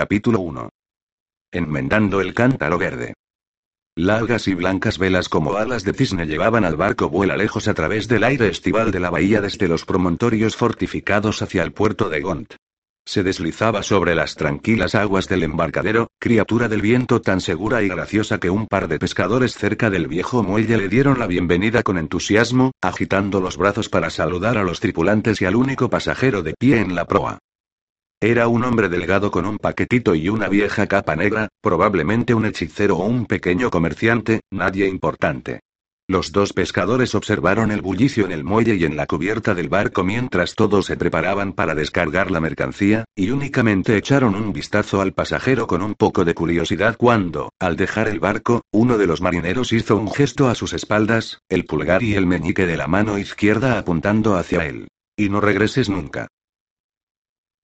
Capítulo 1. Enmendando el cántaro verde. Largas y blancas velas como alas de cisne llevaban al barco vuela lejos a través del aire estival de la bahía desde los promontorios fortificados hacia el puerto de Gont. Se deslizaba sobre las tranquilas aguas del embarcadero, criatura del viento tan segura y graciosa que un par de pescadores cerca del viejo muelle le dieron la bienvenida con entusiasmo, agitando los brazos para saludar a los tripulantes y al único pasajero de pie en la proa. Era un hombre delgado con un paquetito y una vieja capa negra, probablemente un hechicero o un pequeño comerciante, nadie importante. Los dos pescadores observaron el bullicio en el muelle y en la cubierta del barco mientras todos se preparaban para descargar la mercancía, y únicamente echaron un vistazo al pasajero con un poco de curiosidad cuando, al dejar el barco, uno de los marineros hizo un gesto a sus espaldas, el pulgar y el meñique de la mano izquierda apuntando hacia él. Y no regreses nunca.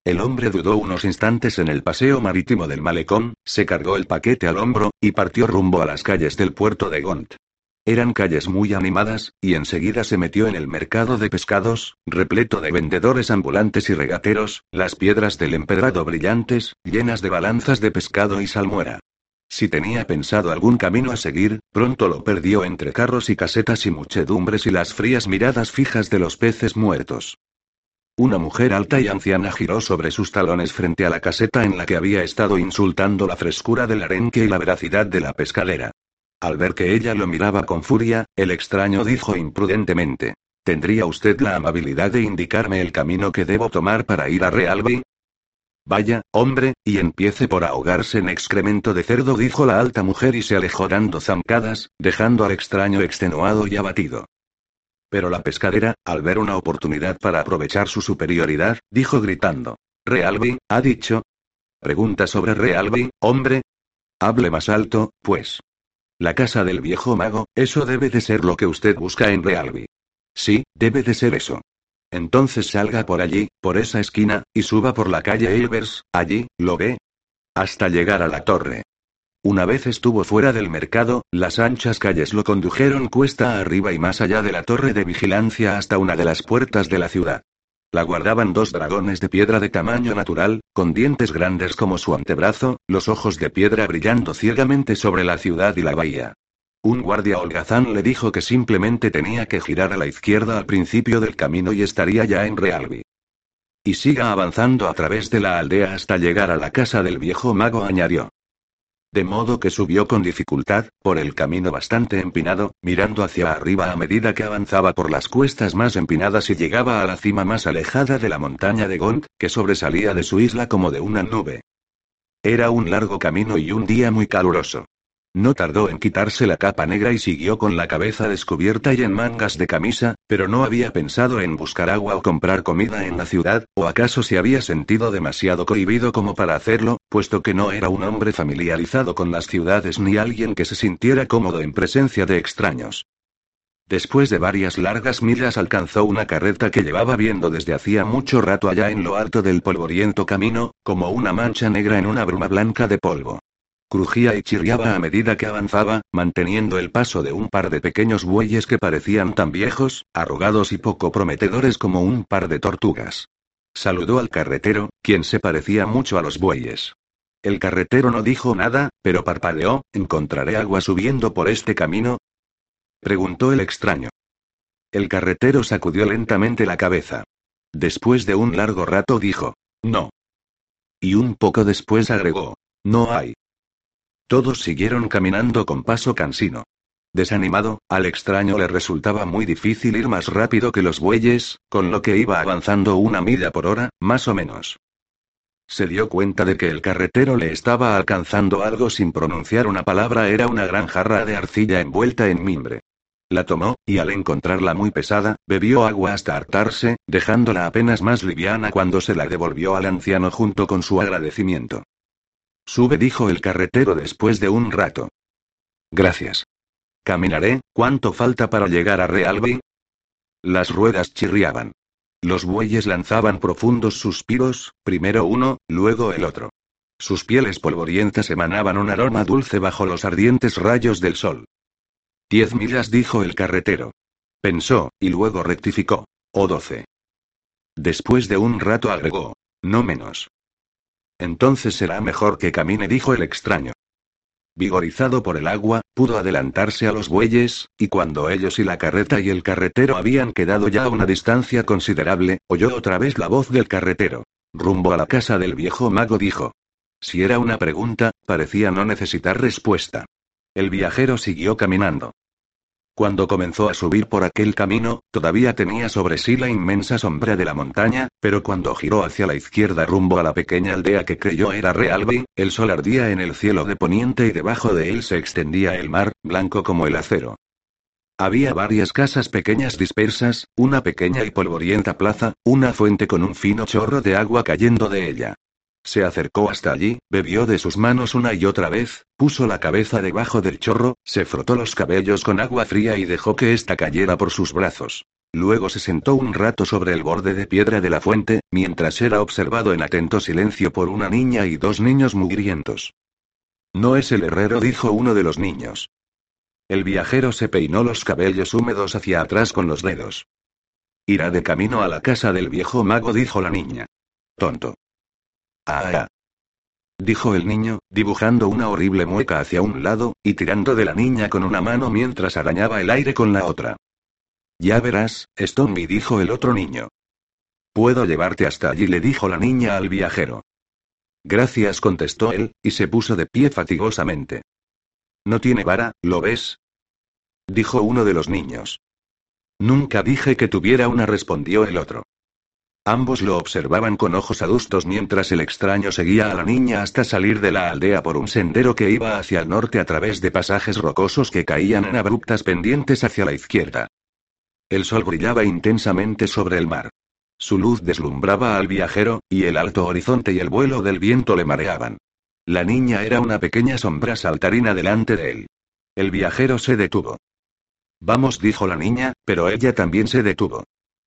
El hombre dudó unos instantes en el paseo marítimo del malecón, se cargó el paquete al hombro, y partió rumbo a las calles del puerto de Gont. Eran calles muy animadas, y enseguida se metió en el mercado de pescados, repleto de vendedores ambulantes y regateros, las piedras del empedrado brillantes, llenas de balanzas de pescado y salmuera. Si tenía pensado algún camino a seguir, pronto lo perdió entre carros y casetas y muchedumbres y las frías miradas fijas de los peces muertos. Una mujer alta y anciana giró sobre sus talones frente a la caseta en la que había estado insultando la frescura del arenque y la veracidad de la pescadera. Al ver que ella lo miraba con furia, el extraño dijo imprudentemente. ¿Tendría usted la amabilidad de indicarme el camino que debo tomar para ir a Realby? Vaya, hombre, y empiece por ahogarse en excremento de cerdo, dijo la alta mujer y se alejó dando zancadas, dejando al extraño extenuado y abatido. Pero la pescadera, al ver una oportunidad para aprovechar su superioridad, dijo gritando. ¿Realby, ha dicho? Pregunta sobre Realby, hombre. Hable más alto, pues. La casa del viejo mago, eso debe de ser lo que usted busca en Realby. Sí, debe de ser eso. Entonces salga por allí, por esa esquina, y suba por la calle Elvers, allí, ¿lo ve? Hasta llegar a la torre. Una vez estuvo fuera del mercado, las anchas calles lo condujeron cuesta arriba y más allá de la torre de vigilancia hasta una de las puertas de la ciudad. La guardaban dos dragones de piedra de tamaño natural, con dientes grandes como su antebrazo, los ojos de piedra brillando ciegamente sobre la ciudad y la bahía. Un guardia holgazán le dijo que simplemente tenía que girar a la izquierda al principio del camino y estaría ya en Realby. Y siga avanzando a través de la aldea hasta llegar a la casa del viejo mago, añadió. De modo que subió con dificultad, por el camino bastante empinado, mirando hacia arriba a medida que avanzaba por las cuestas más empinadas y llegaba a la cima más alejada de la montaña de Gont, que sobresalía de su isla como de una nube. Era un largo camino y un día muy caluroso. No tardó en quitarse la capa negra y siguió con la cabeza descubierta y en mangas de camisa, pero no había pensado en buscar agua o comprar comida en la ciudad, o acaso se había sentido demasiado cohibido como para hacerlo, puesto que no era un hombre familiarizado con las ciudades ni alguien que se sintiera cómodo en presencia de extraños. Después de varias largas millas alcanzó una carreta que llevaba viendo desde hacía mucho rato allá en lo alto del polvoriento camino, como una mancha negra en una bruma blanca de polvo. Crujía y chirriaba a medida que avanzaba, manteniendo el paso de un par de pequeños bueyes que parecían tan viejos, arrugados y poco prometedores como un par de tortugas. Saludó al carretero, quien se parecía mucho a los bueyes. El carretero no dijo nada, pero parpadeó, ¿encontraré agua subiendo por este camino? preguntó el extraño. El carretero sacudió lentamente la cabeza. Después de un largo rato dijo, no. Y un poco después agregó, no hay. Todos siguieron caminando con paso cansino. Desanimado, al extraño le resultaba muy difícil ir más rápido que los bueyes, con lo que iba avanzando una milla por hora, más o menos. Se dio cuenta de que el carretero le estaba alcanzando algo sin pronunciar una palabra, era una gran jarra de arcilla envuelta en mimbre. La tomó, y al encontrarla muy pesada, bebió agua hasta hartarse, dejándola apenas más liviana cuando se la devolvió al anciano junto con su agradecimiento. Sube, dijo el carretero después de un rato. Gracias. Caminaré, ¿cuánto falta para llegar a Realby? Las ruedas chirriaban. Los bueyes lanzaban profundos suspiros, primero uno, luego el otro. Sus pieles polvorientas emanaban un aroma dulce bajo los ardientes rayos del sol. Diez millas, dijo el carretero. Pensó, y luego rectificó. O doce. Después de un rato agregó. No menos. Entonces será mejor que camine, dijo el extraño. Vigorizado por el agua, pudo adelantarse a los bueyes, y cuando ellos y la carreta y el carretero habían quedado ya a una distancia considerable, oyó otra vez la voz del carretero. Rumbo a la casa del viejo mago dijo. Si era una pregunta, parecía no necesitar respuesta. El viajero siguió caminando. Cuando comenzó a subir por aquel camino, todavía tenía sobre sí la inmensa sombra de la montaña, pero cuando giró hacia la izquierda rumbo a la pequeña aldea que creyó era Realby, el sol ardía en el cielo de poniente y debajo de él se extendía el mar, blanco como el acero. Había varias casas pequeñas dispersas, una pequeña y polvorienta plaza, una fuente con un fino chorro de agua cayendo de ella. Se acercó hasta allí, bebió de sus manos una y otra vez, puso la cabeza debajo del chorro, se frotó los cabellos con agua fría y dejó que ésta cayera por sus brazos. Luego se sentó un rato sobre el borde de piedra de la fuente, mientras era observado en atento silencio por una niña y dos niños mugrientos. No es el herrero, dijo uno de los niños. El viajero se peinó los cabellos húmedos hacia atrás con los dedos. Irá de camino a la casa del viejo mago, dijo la niña. Tonto. Ah. Dijo el niño, dibujando una horrible mueca hacia un lado, y tirando de la niña con una mano mientras arañaba el aire con la otra. Ya verás, Stoneby dijo el otro niño. Puedo llevarte hasta allí, le dijo la niña al viajero. Gracias, contestó él, y se puso de pie fatigosamente. No tiene vara, ¿lo ves? Dijo uno de los niños. Nunca dije que tuviera una, respondió el otro. Ambos lo observaban con ojos adustos mientras el extraño seguía a la niña hasta salir de la aldea por un sendero que iba hacia el norte a través de pasajes rocosos que caían en abruptas pendientes hacia la izquierda. El sol brillaba intensamente sobre el mar. Su luz deslumbraba al viajero, y el alto horizonte y el vuelo del viento le mareaban. La niña era una pequeña sombra saltarina delante de él. El viajero se detuvo. Vamos, dijo la niña, pero ella también se detuvo.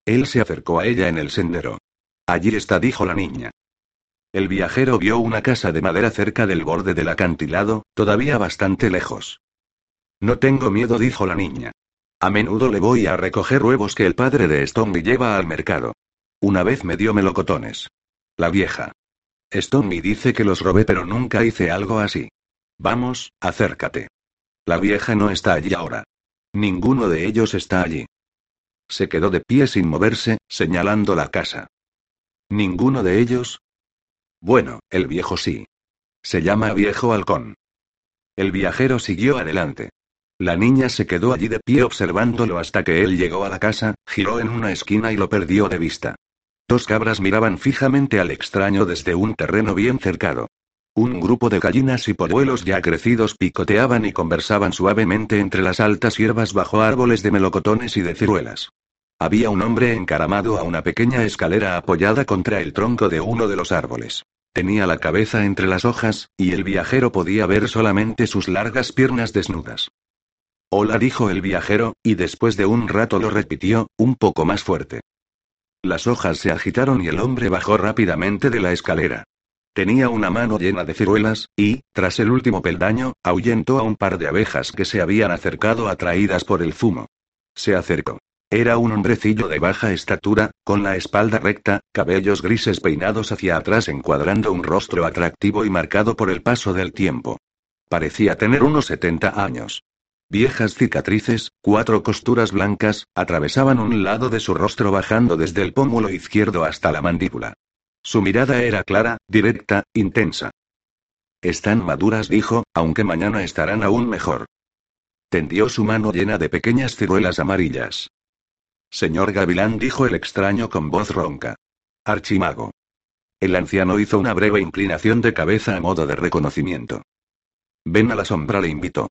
Él se acercó a ella en el sendero. Allí está, dijo la niña. El viajero vio una casa de madera cerca del borde del acantilado, todavía bastante lejos. No tengo miedo, dijo la niña. A menudo le voy a recoger huevos que el padre de Stoney lleva al mercado. Una vez me dio melocotones. La vieja. Stoney dice que los robé, pero nunca hice algo así. Vamos, acércate. La vieja no está allí ahora. Ninguno de ellos está allí. Se quedó de pie sin moverse, señalando la casa. ¿Ninguno de ellos? Bueno, el viejo sí. Se llama viejo halcón. El viajero siguió adelante. La niña se quedó allí de pie observándolo hasta que él llegó a la casa, giró en una esquina y lo perdió de vista. Dos cabras miraban fijamente al extraño desde un terreno bien cercado. Un grupo de gallinas y polluelos ya crecidos picoteaban y conversaban suavemente entre las altas hierbas bajo árboles de melocotones y de ciruelas. Había un hombre encaramado a una pequeña escalera apoyada contra el tronco de uno de los árboles. Tenía la cabeza entre las hojas, y el viajero podía ver solamente sus largas piernas desnudas. Hola, dijo el viajero, y después de un rato lo repitió, un poco más fuerte. Las hojas se agitaron y el hombre bajó rápidamente de la escalera. Tenía una mano llena de ciruelas, y, tras el último peldaño, ahuyentó a un par de abejas que se habían acercado atraídas por el fumo. Se acercó. Era un hombrecillo de baja estatura, con la espalda recta, cabellos grises peinados hacia atrás encuadrando un rostro atractivo y marcado por el paso del tiempo. Parecía tener unos 70 años. Viejas cicatrices, cuatro costuras blancas, atravesaban un lado de su rostro bajando desde el pómulo izquierdo hasta la mandíbula. Su mirada era clara, directa, intensa. Están maduras, dijo, aunque mañana estarán aún mejor. Tendió su mano llena de pequeñas ciruelas amarillas. Señor Gavilán, dijo el extraño con voz ronca. Archimago. El anciano hizo una breve inclinación de cabeza a modo de reconocimiento. Ven a la sombra, le invitó.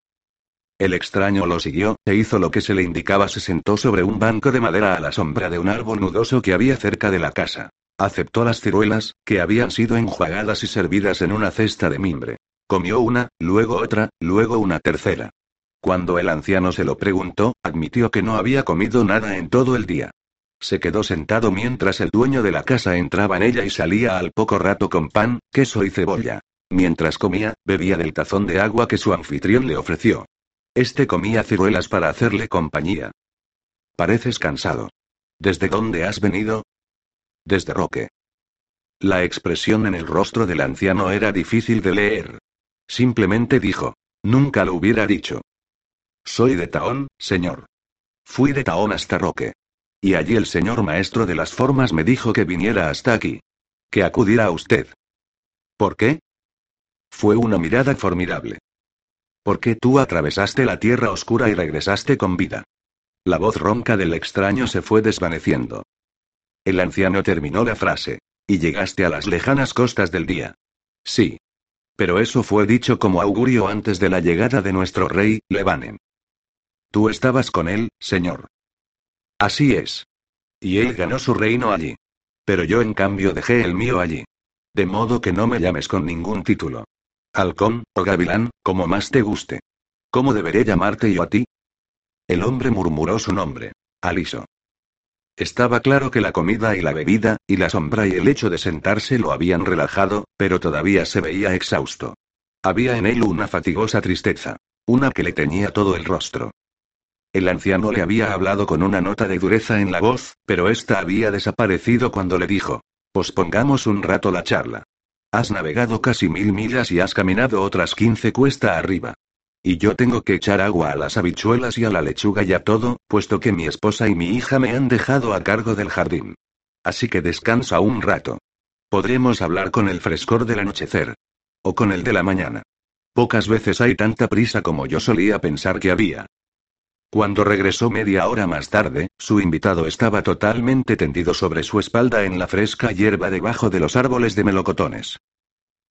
El extraño lo siguió, e hizo lo que se le indicaba, se sentó sobre un banco de madera a la sombra de un árbol nudoso que había cerca de la casa. Aceptó las ciruelas, que habían sido enjuagadas y servidas en una cesta de mimbre. Comió una, luego otra, luego una tercera. Cuando el anciano se lo preguntó, admitió que no había comido nada en todo el día. Se quedó sentado mientras el dueño de la casa entraba en ella y salía al poco rato con pan, queso y cebolla. Mientras comía, bebía del tazón de agua que su anfitrión le ofreció. Este comía ciruelas para hacerle compañía. Pareces cansado. ¿Desde dónde has venido? Desde Roque. La expresión en el rostro del anciano era difícil de leer. Simplemente dijo. Nunca lo hubiera dicho. Soy de Taón, señor. Fui de Taón hasta Roque. Y allí el señor maestro de las formas me dijo que viniera hasta aquí. Que acudiera a usted. ¿Por qué? Fue una mirada formidable. Porque tú atravesaste la tierra oscura y regresaste con vida. La voz ronca del extraño se fue desvaneciendo. El anciano terminó la frase. Y llegaste a las lejanas costas del día. Sí. Pero eso fue dicho como augurio antes de la llegada de nuestro rey, Levanen. Tú estabas con él, señor. Así es. Y él ganó su reino allí. Pero yo en cambio dejé el mío allí. De modo que no me llames con ningún título. Halcón, o gavilán, como más te guste. ¿Cómo deberé llamarte yo a ti? El hombre murmuró su nombre. Aliso. Estaba claro que la comida y la bebida, y la sombra y el hecho de sentarse lo habían relajado, pero todavía se veía exhausto. Había en él una fatigosa tristeza. Una que le teñía todo el rostro. El anciano le había hablado con una nota de dureza en la voz, pero ésta había desaparecido cuando le dijo. Pospongamos un rato la charla. Has navegado casi mil millas y has caminado otras quince cuesta arriba. Y yo tengo que echar agua a las habichuelas y a la lechuga y a todo, puesto que mi esposa y mi hija me han dejado a cargo del jardín. Así que descansa un rato. Podremos hablar con el frescor del anochecer. O con el de la mañana. Pocas veces hay tanta prisa como yo solía pensar que había. Cuando regresó media hora más tarde, su invitado estaba totalmente tendido sobre su espalda en la fresca hierba debajo de los árboles de melocotones.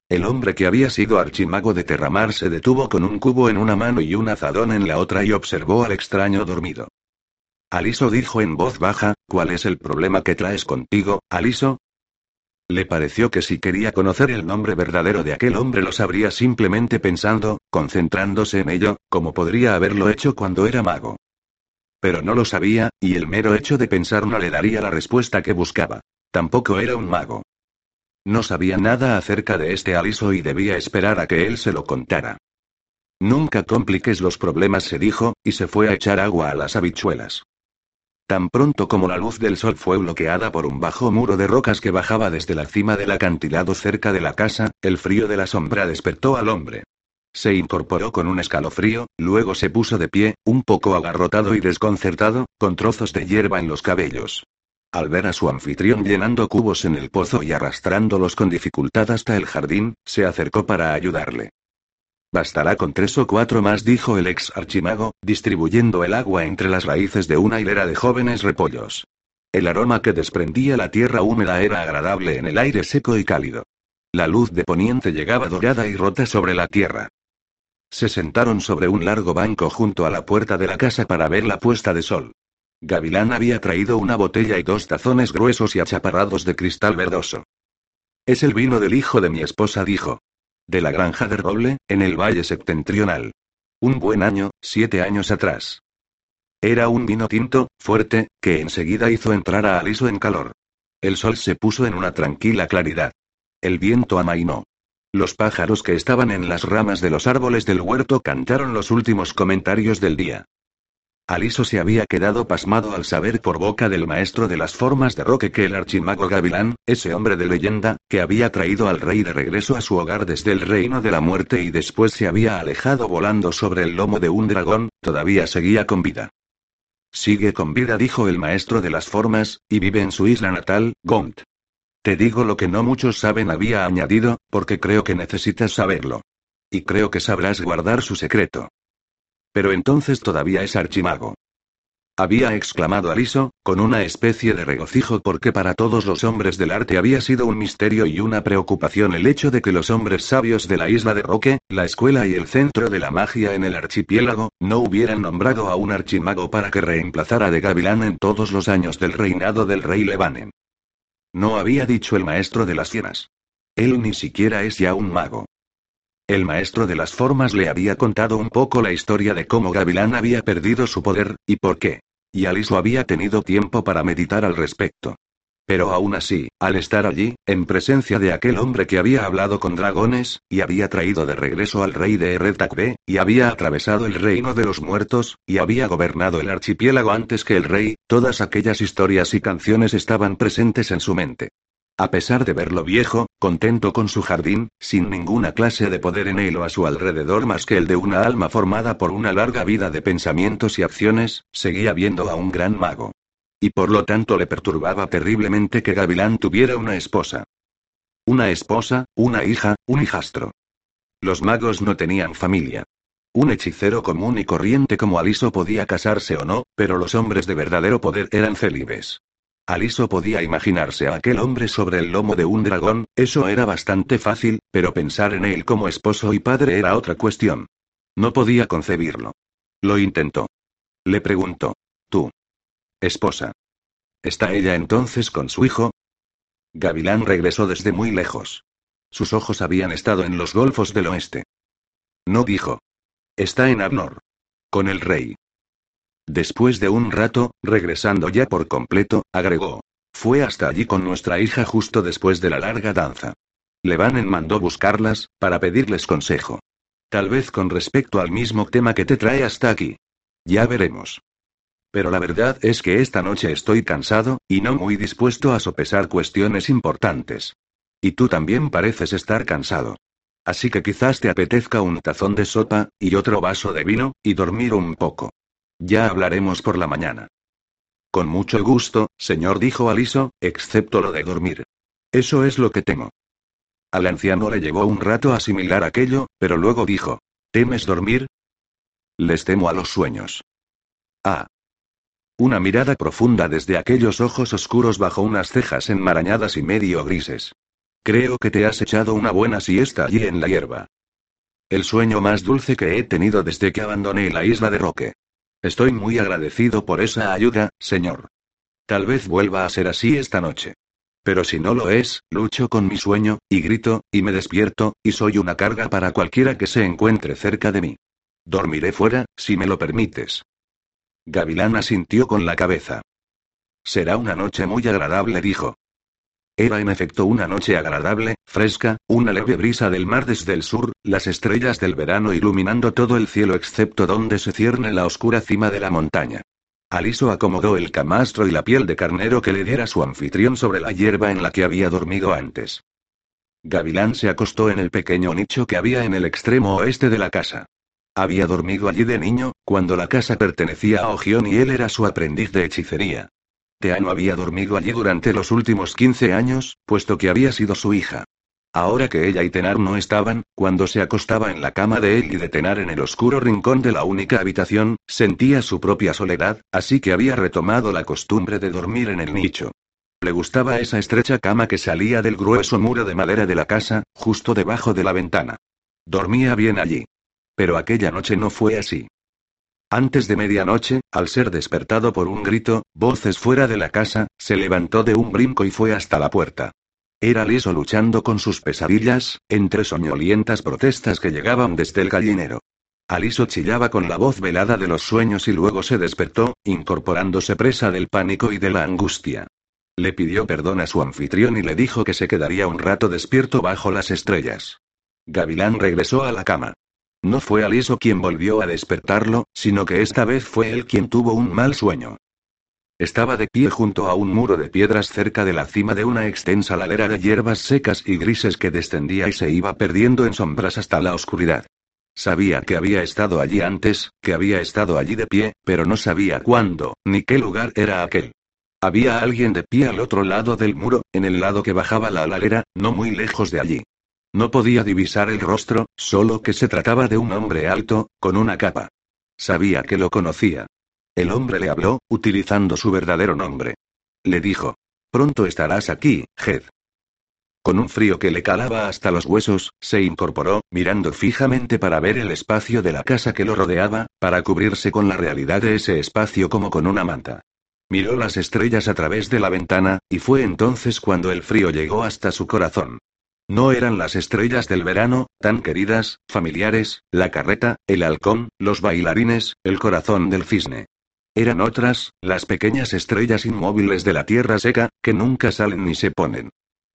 El hombre que había sido archimago de Terramar se detuvo con un cubo en una mano y un azadón en la otra y observó al extraño dormido. Aliso dijo en voz baja, ¿cuál es el problema que traes contigo, Aliso? Le pareció que si quería conocer el nombre verdadero de aquel hombre lo sabría simplemente pensando, concentrándose en ello, como podría haberlo hecho cuando era mago. Pero no lo sabía, y el mero hecho de pensar no le daría la respuesta que buscaba. Tampoco era un mago. No sabía nada acerca de este aliso y debía esperar a que él se lo contara. Nunca compliques los problemas, se dijo, y se fue a echar agua a las habichuelas. Tan pronto como la luz del sol fue bloqueada por un bajo muro de rocas que bajaba desde la cima del acantilado cerca de la casa, el frío de la sombra despertó al hombre. Se incorporó con un escalofrío, luego se puso de pie, un poco agarrotado y desconcertado, con trozos de hierba en los cabellos. Al ver a su anfitrión llenando cubos en el pozo y arrastrándolos con dificultad hasta el jardín, se acercó para ayudarle. Bastará con tres o cuatro más, dijo el ex archimago, distribuyendo el agua entre las raíces de una hilera de jóvenes repollos. El aroma que desprendía la tierra húmeda era agradable en el aire seco y cálido. La luz de poniente llegaba dorada y rota sobre la tierra. Se sentaron sobre un largo banco junto a la puerta de la casa para ver la puesta de sol. Gavilán había traído una botella y dos tazones gruesos y achaparrados de cristal verdoso. Es el vino del hijo de mi esposa, dijo. De la granja de roble, en el valle septentrional. Un buen año, siete años atrás. Era un vino tinto, fuerte, que enseguida hizo entrar a Aliso en calor. El sol se puso en una tranquila claridad. El viento amainó. Los pájaros que estaban en las ramas de los árboles del huerto cantaron los últimos comentarios del día. Aliso se había quedado pasmado al saber por boca del maestro de las formas de Roque que el archimago Gavilán, ese hombre de leyenda, que había traído al rey de regreso a su hogar desde el reino de la muerte y después se había alejado volando sobre el lomo de un dragón, todavía seguía con vida. Sigue con vida, dijo el maestro de las formas, y vive en su isla natal, Gont. Te digo lo que no muchos saben, había añadido, porque creo que necesitas saberlo. Y creo que sabrás guardar su secreto. Pero entonces todavía es archimago. Había exclamado Aliso, con una especie de regocijo porque para todos los hombres del arte había sido un misterio y una preocupación el hecho de que los hombres sabios de la isla de Roque, la escuela y el centro de la magia en el archipiélago, no hubieran nombrado a un archimago para que reemplazara de Gavilán en todos los años del reinado del rey Levanen. No había dicho el maestro de las cienas. Él ni siquiera es ya un mago. El maestro de las formas le había contado un poco la historia de cómo Gavilán había perdido su poder, y por qué. Y Aliso había tenido tiempo para meditar al respecto. Pero aún así, al estar allí, en presencia de aquel hombre que había hablado con dragones, y había traído de regreso al rey de Erretakbe, y había atravesado el reino de los muertos, y había gobernado el archipiélago antes que el rey, todas aquellas historias y canciones estaban presentes en su mente. A pesar de verlo viejo, contento con su jardín, sin ninguna clase de poder en él o a su alrededor más que el de una alma formada por una larga vida de pensamientos y acciones, seguía viendo a un gran mago. Y por lo tanto le perturbaba terriblemente que Gavilán tuviera una esposa. Una esposa, una hija, un hijastro. Los magos no tenían familia. Un hechicero común y corriente como Aliso podía casarse o no, pero los hombres de verdadero poder eran célibes. Aliso podía imaginarse a aquel hombre sobre el lomo de un dragón, eso era bastante fácil, pero pensar en él como esposo y padre era otra cuestión. No podía concebirlo. Lo intentó. Le preguntó. ¿Tú? Esposa. ¿Está ella entonces con su hijo? Gavilán regresó desde muy lejos. Sus ojos habían estado en los golfos del oeste. No dijo. Está en Arnor. Con el rey. Después de un rato, regresando ya por completo, agregó. Fue hasta allí con nuestra hija justo después de la larga danza. Levanen mandó buscarlas, para pedirles consejo. Tal vez con respecto al mismo tema que te trae hasta aquí. Ya veremos. Pero la verdad es que esta noche estoy cansado, y no muy dispuesto a sopesar cuestiones importantes. Y tú también pareces estar cansado. Así que quizás te apetezca un tazón de sopa, y otro vaso de vino, y dormir un poco. Ya hablaremos por la mañana. Con mucho gusto, señor, dijo Aliso, excepto lo de dormir. Eso es lo que temo. Al anciano le llevó un rato asimilar aquello, pero luego dijo, ¿temes dormir? Les temo a los sueños. Ah. Una mirada profunda desde aquellos ojos oscuros bajo unas cejas enmarañadas y medio grises. Creo que te has echado una buena siesta allí en la hierba. El sueño más dulce que he tenido desde que abandoné la isla de Roque. Estoy muy agradecido por esa ayuda, señor. Tal vez vuelva a ser así esta noche. Pero si no lo es, lucho con mi sueño, y grito, y me despierto, y soy una carga para cualquiera que se encuentre cerca de mí. Dormiré fuera, si me lo permites. Gavilán asintió con la cabeza. Será una noche muy agradable, dijo. Era en efecto una noche agradable, fresca, una leve brisa del mar desde el sur, las estrellas del verano iluminando todo el cielo excepto donde se cierne la oscura cima de la montaña. Aliso acomodó el camastro y la piel de carnero que le diera su anfitrión sobre la hierba en la que había dormido antes. Gavilán se acostó en el pequeño nicho que había en el extremo oeste de la casa. Había dormido allí de niño, cuando la casa pertenecía a Ogión y él era su aprendiz de hechicería. Teano había dormido allí durante los últimos 15 años, puesto que había sido su hija. Ahora que ella y Tenar no estaban, cuando se acostaba en la cama de él y de Tenar en el oscuro rincón de la única habitación, sentía su propia soledad, así que había retomado la costumbre de dormir en el nicho. Le gustaba esa estrecha cama que salía del grueso muro de madera de la casa, justo debajo de la ventana. Dormía bien allí. Pero aquella noche no fue así. Antes de medianoche, al ser despertado por un grito, voces fuera de la casa, se levantó de un brinco y fue hasta la puerta. Era liso luchando con sus pesadillas, entre soñolientas protestas que llegaban desde el gallinero. Aliso chillaba con la voz velada de los sueños y luego se despertó, incorporándose presa del pánico y de la angustia. Le pidió perdón a su anfitrión y le dijo que se quedaría un rato despierto bajo las estrellas. Gavilán regresó a la cama. No fue Aliso quien volvió a despertarlo, sino que esta vez fue él quien tuvo un mal sueño. Estaba de pie junto a un muro de piedras cerca de la cima de una extensa ladera de hierbas secas y grises que descendía y se iba perdiendo en sombras hasta la oscuridad. Sabía que había estado allí antes, que había estado allí de pie, pero no sabía cuándo, ni qué lugar era aquel. Había alguien de pie al otro lado del muro, en el lado que bajaba la ladera, no muy lejos de allí. No podía divisar el rostro, solo que se trataba de un hombre alto, con una capa. Sabía que lo conocía. El hombre le habló, utilizando su verdadero nombre. Le dijo. Pronto estarás aquí, Jed. Con un frío que le calaba hasta los huesos, se incorporó, mirando fijamente para ver el espacio de la casa que lo rodeaba, para cubrirse con la realidad de ese espacio como con una manta. Miró las estrellas a través de la ventana, y fue entonces cuando el frío llegó hasta su corazón. No eran las estrellas del verano, tan queridas, familiares, la carreta, el halcón, los bailarines, el corazón del cisne. Eran otras, las pequeñas estrellas inmóviles de la tierra seca, que nunca salen ni se ponen.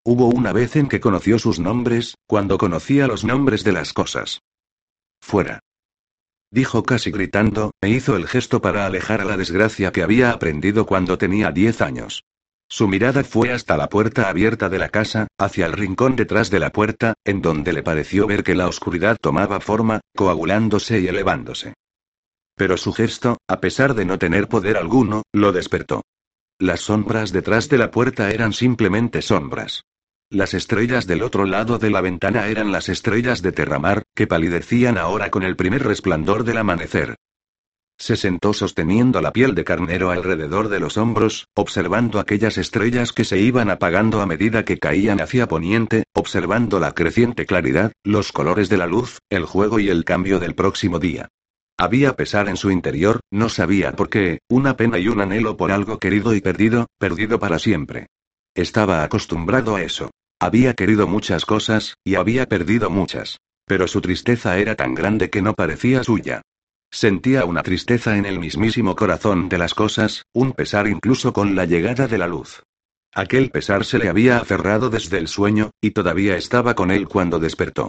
Hubo una vez en que conoció sus nombres, cuando conocía los nombres de las cosas. Fuera. Dijo casi gritando, e hizo el gesto para alejar a la desgracia que había aprendido cuando tenía diez años. Su mirada fue hasta la puerta abierta de la casa, hacia el rincón detrás de la puerta, en donde le pareció ver que la oscuridad tomaba forma, coagulándose y elevándose. Pero su gesto, a pesar de no tener poder alguno, lo despertó. Las sombras detrás de la puerta eran simplemente sombras. Las estrellas del otro lado de la ventana eran las estrellas de Terramar, que palidecían ahora con el primer resplandor del amanecer. Se sentó sosteniendo la piel de carnero alrededor de los hombros, observando aquellas estrellas que se iban apagando a medida que caían hacia poniente, observando la creciente claridad, los colores de la luz, el juego y el cambio del próximo día. Había pesar en su interior, no sabía por qué, una pena y un anhelo por algo querido y perdido, perdido para siempre. Estaba acostumbrado a eso. Había querido muchas cosas, y había perdido muchas. Pero su tristeza era tan grande que no parecía suya. Sentía una tristeza en el mismísimo corazón de las cosas, un pesar incluso con la llegada de la luz. Aquel pesar se le había aferrado desde el sueño, y todavía estaba con él cuando despertó.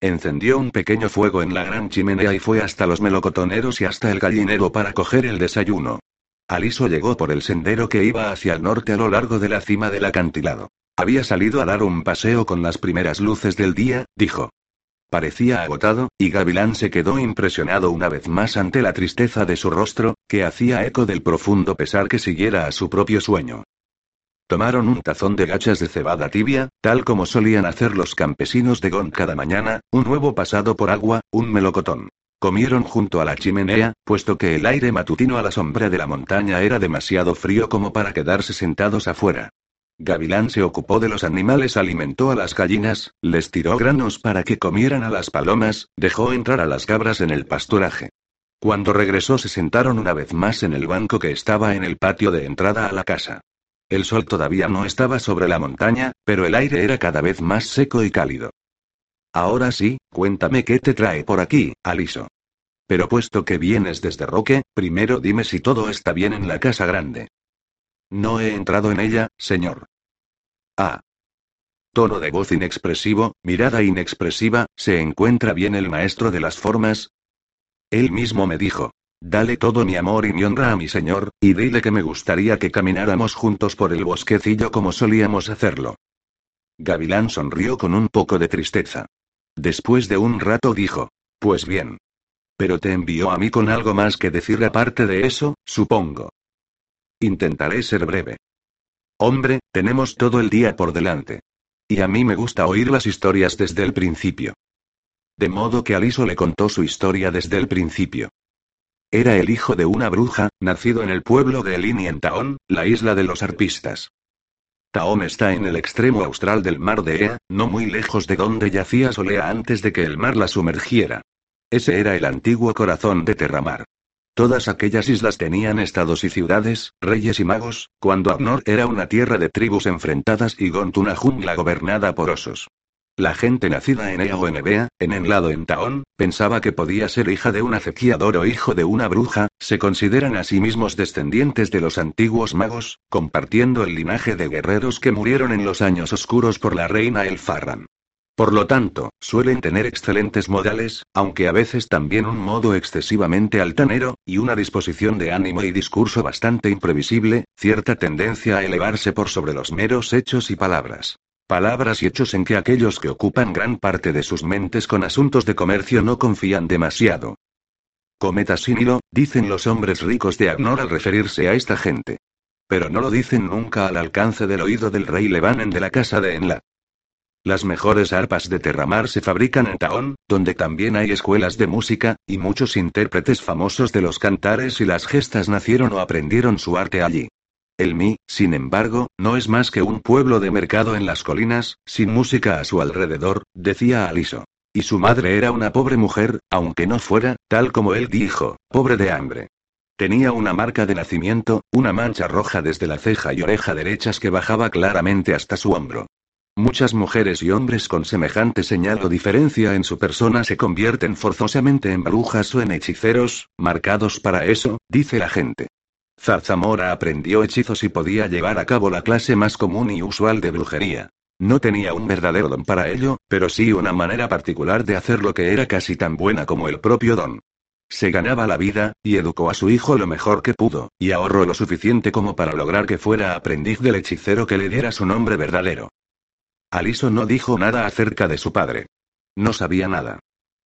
Encendió un pequeño fuego en la gran chimenea y fue hasta los melocotoneros y hasta el gallinero para coger el desayuno. Aliso llegó por el sendero que iba hacia el norte a lo largo de la cima del acantilado. Había salido a dar un paseo con las primeras luces del día, dijo. Parecía agotado, y Gavilán se quedó impresionado una vez más ante la tristeza de su rostro, que hacía eco del profundo pesar que siguiera a su propio sueño. Tomaron un tazón de gachas de cebada tibia, tal como solían hacer los campesinos de Gon cada mañana, un huevo pasado por agua, un melocotón. Comieron junto a la chimenea, puesto que el aire matutino a la sombra de la montaña era demasiado frío como para quedarse sentados afuera. Gavilán se ocupó de los animales, alimentó a las gallinas, les tiró granos para que comieran a las palomas, dejó entrar a las cabras en el pasturaje. Cuando regresó se sentaron una vez más en el banco que estaba en el patio de entrada a la casa. El sol todavía no estaba sobre la montaña, pero el aire era cada vez más seco y cálido. Ahora sí, cuéntame qué te trae por aquí, Aliso. Pero puesto que vienes desde Roque, primero dime si todo está bien en la casa grande. No he entrado en ella, señor. Ah. Tono de voz inexpresivo, mirada inexpresiva, ¿se encuentra bien el maestro de las formas? Él mismo me dijo, Dale todo mi amor y mi honra a mi señor, y dile que me gustaría que camináramos juntos por el bosquecillo como solíamos hacerlo. Gavilán sonrió con un poco de tristeza. Después de un rato dijo, Pues bien. Pero te envió a mí con algo más que decir aparte de eso, supongo. Intentaré ser breve. Hombre, tenemos todo el día por delante. Y a mí me gusta oír las historias desde el principio. De modo que Aliso le contó su historia desde el principio. Era el hijo de una bruja, nacido en el pueblo de Elini en Taón, la isla de los arpistas. Taón está en el extremo austral del mar de Ea, no muy lejos de donde yacía Solea antes de que el mar la sumergiera. Ese era el antiguo corazón de Terramar. Todas aquellas islas tenían estados y ciudades, reyes y magos, cuando Abnor era una tierra de tribus enfrentadas y Gont una jungla gobernada por osos. La gente nacida en Ea o en Ebea, en Enlado en Taón, pensaba que podía ser hija de un acequiador o hijo de una bruja, se consideran a sí mismos descendientes de los antiguos magos, compartiendo el linaje de guerreros que murieron en los años oscuros por la reina Elfarran. Por lo tanto, suelen tener excelentes modales, aunque a veces también un modo excesivamente altanero, y una disposición de ánimo y discurso bastante imprevisible, cierta tendencia a elevarse por sobre los meros hechos y palabras. Palabras y hechos en que aquellos que ocupan gran parte de sus mentes con asuntos de comercio no confían demasiado. Cometa sin dicen los hombres ricos de Agnor al referirse a esta gente. Pero no lo dicen nunca al alcance del oído del rey Levanen de la casa de Enla. Las mejores arpas de Terramar se fabrican en Taón, donde también hay escuelas de música, y muchos intérpretes famosos de los cantares y las gestas nacieron o aprendieron su arte allí. El Mi, sin embargo, no es más que un pueblo de mercado en las colinas, sin música a su alrededor, decía Aliso. Y su madre era una pobre mujer, aunque no fuera, tal como él dijo, pobre de hambre. Tenía una marca de nacimiento, una mancha roja desde la ceja y oreja derechas que bajaba claramente hasta su hombro. Muchas mujeres y hombres con semejante señal o diferencia en su persona se convierten forzosamente en brujas o en hechiceros, marcados para eso, dice la gente. Zarzamora aprendió hechizos y podía llevar a cabo la clase más común y usual de brujería. No tenía un verdadero don para ello, pero sí una manera particular de hacer lo que era casi tan buena como el propio don. se ganaba la vida, y educó a su hijo lo mejor que pudo, y ahorró lo suficiente como para lograr que fuera aprendiz del hechicero que le diera su nombre verdadero. Aliso no dijo nada acerca de su padre. No sabía nada.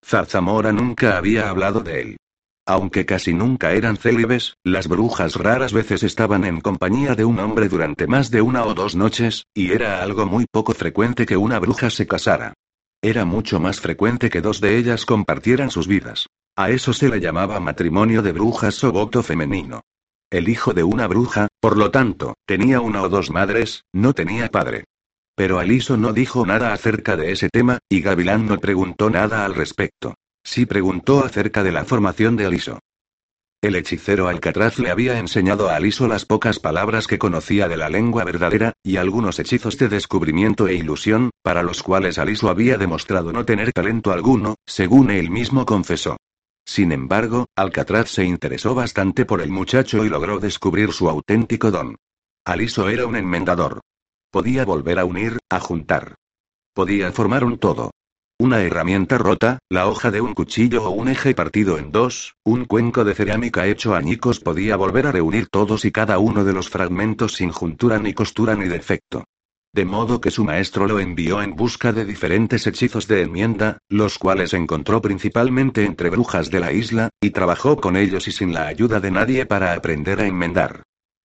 Zarzamora nunca había hablado de él. Aunque casi nunca eran célibes, las brujas raras veces estaban en compañía de un hombre durante más de una o dos noches, y era algo muy poco frecuente que una bruja se casara. Era mucho más frecuente que dos de ellas compartieran sus vidas. A eso se le llamaba matrimonio de brujas o voto femenino. El hijo de una bruja, por lo tanto, tenía una o dos madres, no tenía padre. Pero Aliso no dijo nada acerca de ese tema, y Gavilán no preguntó nada al respecto. Sí preguntó acerca de la formación de Aliso. El hechicero Alcatraz le había enseñado a Aliso las pocas palabras que conocía de la lengua verdadera, y algunos hechizos de descubrimiento e ilusión, para los cuales Aliso había demostrado no tener talento alguno, según él mismo confesó. Sin embargo, Alcatraz se interesó bastante por el muchacho y logró descubrir su auténtico don. Aliso era un enmendador. Podía volver a unir, a juntar. Podía formar un todo. Una herramienta rota, la hoja de un cuchillo o un eje partido en dos, un cuenco de cerámica hecho añicos podía volver a reunir todos y cada uno de los fragmentos sin juntura ni costura ni defecto. De modo que su maestro lo envió en busca de diferentes hechizos de enmienda, los cuales encontró principalmente entre brujas de la isla, y trabajó con ellos y sin la ayuda de nadie para aprender a enmendar.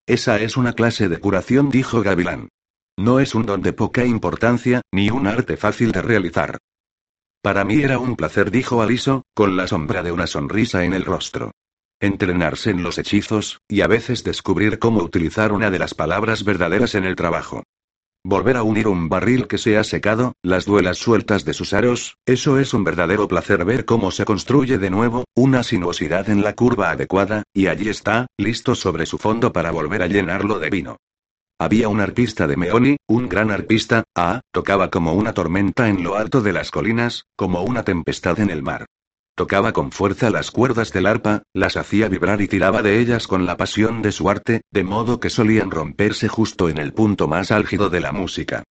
Esa es una clase de curación, dijo Gavilán. No es un don de poca importancia, ni un arte fácil de realizar. Para mí era un placer, dijo Aliso, con la sombra de una sonrisa en el rostro. Entrenarse en los hechizos, y a veces descubrir cómo utilizar una de las palabras verdaderas en el trabajo. Volver a unir un barril que se ha secado, las duelas sueltas de sus aros, eso es un verdadero placer ver cómo se construye de nuevo, una sinuosidad en la curva adecuada, y allí está, listo sobre su fondo para volver a llenarlo de vino. Había un arpista de Meoni, un gran arpista, ah, tocaba como una tormenta en lo alto de las colinas, como una tempestad en el mar. Tocaba con fuerza las cuerdas del arpa, las hacía vibrar y tiraba de ellas con la pasión de su arte, de modo que solían romperse justo en el punto más álgido de la música.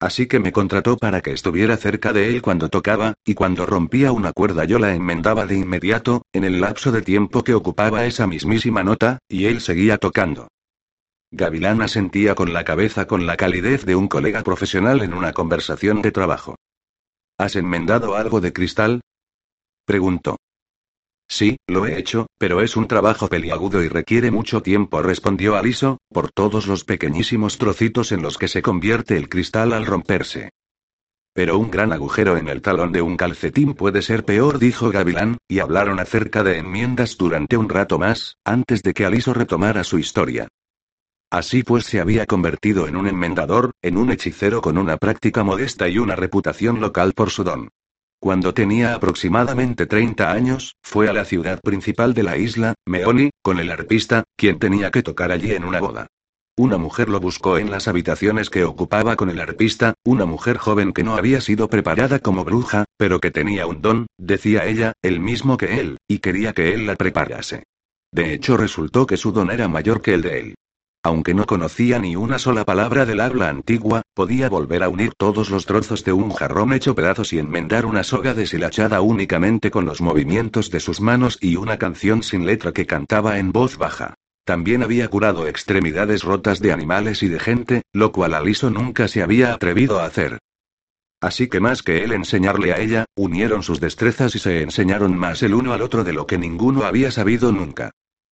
Así que me contrató para que estuviera cerca de él cuando tocaba, y cuando rompía una cuerda yo la enmendaba de inmediato, en el lapso de tiempo que ocupaba esa mismísima nota, y él seguía tocando. Gavilán asentía con la cabeza con la calidez de un colega profesional en una conversación de trabajo. ¿Has enmendado algo de cristal? Preguntó. Sí, lo he hecho, pero es un trabajo peliagudo y requiere mucho tiempo, respondió Aliso, por todos los pequeñísimos trocitos en los que se convierte el cristal al romperse. Pero un gran agujero en el talón de un calcetín puede ser peor, dijo Gavilán, y hablaron acerca de enmiendas durante un rato más, antes de que Aliso retomara su historia. Así pues se había convertido en un enmendador, en un hechicero con una práctica modesta y una reputación local por su don. Cuando tenía aproximadamente 30 años, fue a la ciudad principal de la isla, Meoni, con el arpista, quien tenía que tocar allí en una boda. Una mujer lo buscó en las habitaciones que ocupaba con el arpista, una mujer joven que no había sido preparada como bruja, pero que tenía un don, decía ella, el mismo que él, y quería que él la preparase. De hecho resultó que su don era mayor que el de él. Aunque no conocía ni una sola palabra del habla antigua, podía volver a unir todos los trozos de un jarrón hecho pedazos y enmendar una soga deshilachada únicamente con los movimientos de sus manos y una canción sin letra que cantaba en voz baja. También había curado extremidades rotas de animales y de gente, lo cual Aliso nunca se había atrevido a hacer. Así que más que él enseñarle a ella, unieron sus destrezas y se enseñaron más el uno al otro de lo que ninguno había sabido nunca.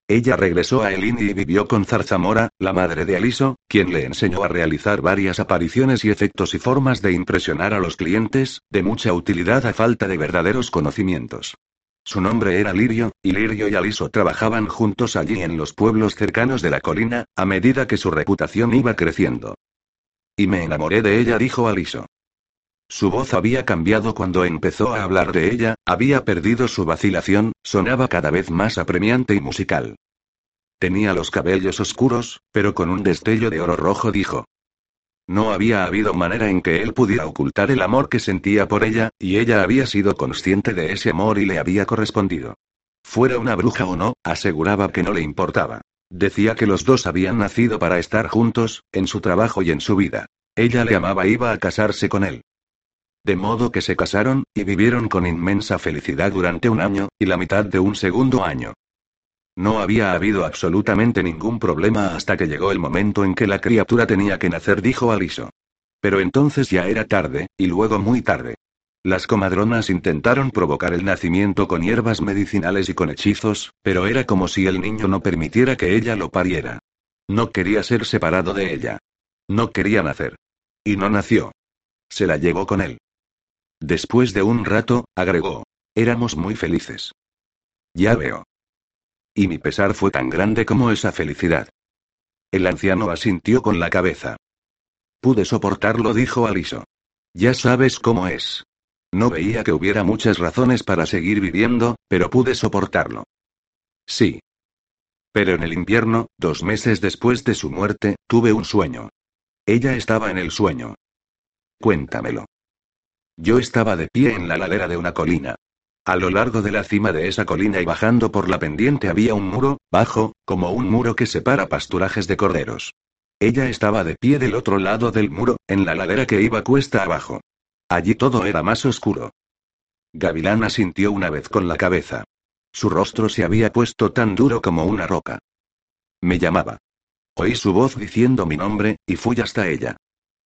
Ella regresó a Elini y vivió con Zarzamora, la madre de Aliso, quien le enseñó a realizar varias apariciones y efectos y formas de impresionar a los clientes, de mucha utilidad a falta de verdaderos conocimientos. Su nombre era Lirio, y Lirio y Aliso trabajaban juntos allí en los pueblos cercanos de la colina, a medida que su reputación iba creciendo. Y me enamoré de ella, dijo Aliso. Su voz había cambiado cuando empezó a hablar de ella, había perdido su vacilación, sonaba cada vez más apremiante y musical. Tenía los cabellos oscuros, pero con un destello de oro rojo dijo. No había habido manera en que él pudiera ocultar el amor que sentía por ella, y ella había sido consciente de ese amor y le había correspondido. Fuera una bruja o no, aseguraba que no le importaba. Decía que los dos habían nacido para estar juntos, en su trabajo y en su vida. Ella le amaba iba a casarse con él. De modo que se casaron, y vivieron con inmensa felicidad durante un año, y la mitad de un segundo año. No había habido absolutamente ningún problema hasta que llegó el momento en que la criatura tenía que nacer, dijo Aliso. Pero entonces ya era tarde, y luego muy tarde. Las comadronas intentaron provocar el nacimiento con hierbas medicinales y con hechizos, pero era como si el niño no permitiera que ella lo pariera. No quería ser separado de ella. No quería nacer. Y no nació. Se la llevó con él. Después de un rato, agregó. Éramos muy felices. Ya veo. Y mi pesar fue tan grande como esa felicidad. El anciano asintió con la cabeza. Pude soportarlo, dijo Aliso. Ya sabes cómo es. No veía que hubiera muchas razones para seguir viviendo, pero pude soportarlo. Sí. Pero en el invierno, dos meses después de su muerte, tuve un sueño. Ella estaba en el sueño. Cuéntamelo. Yo estaba de pie en la ladera de una colina. A lo largo de la cima de esa colina y bajando por la pendiente había un muro, bajo, como un muro que separa pasturajes de corderos. Ella estaba de pie del otro lado del muro, en la ladera que iba cuesta abajo. Allí todo era más oscuro. Gavilán asintió una vez con la cabeza. Su rostro se había puesto tan duro como una roca. Me llamaba. Oí su voz diciendo mi nombre, y fui hasta ella.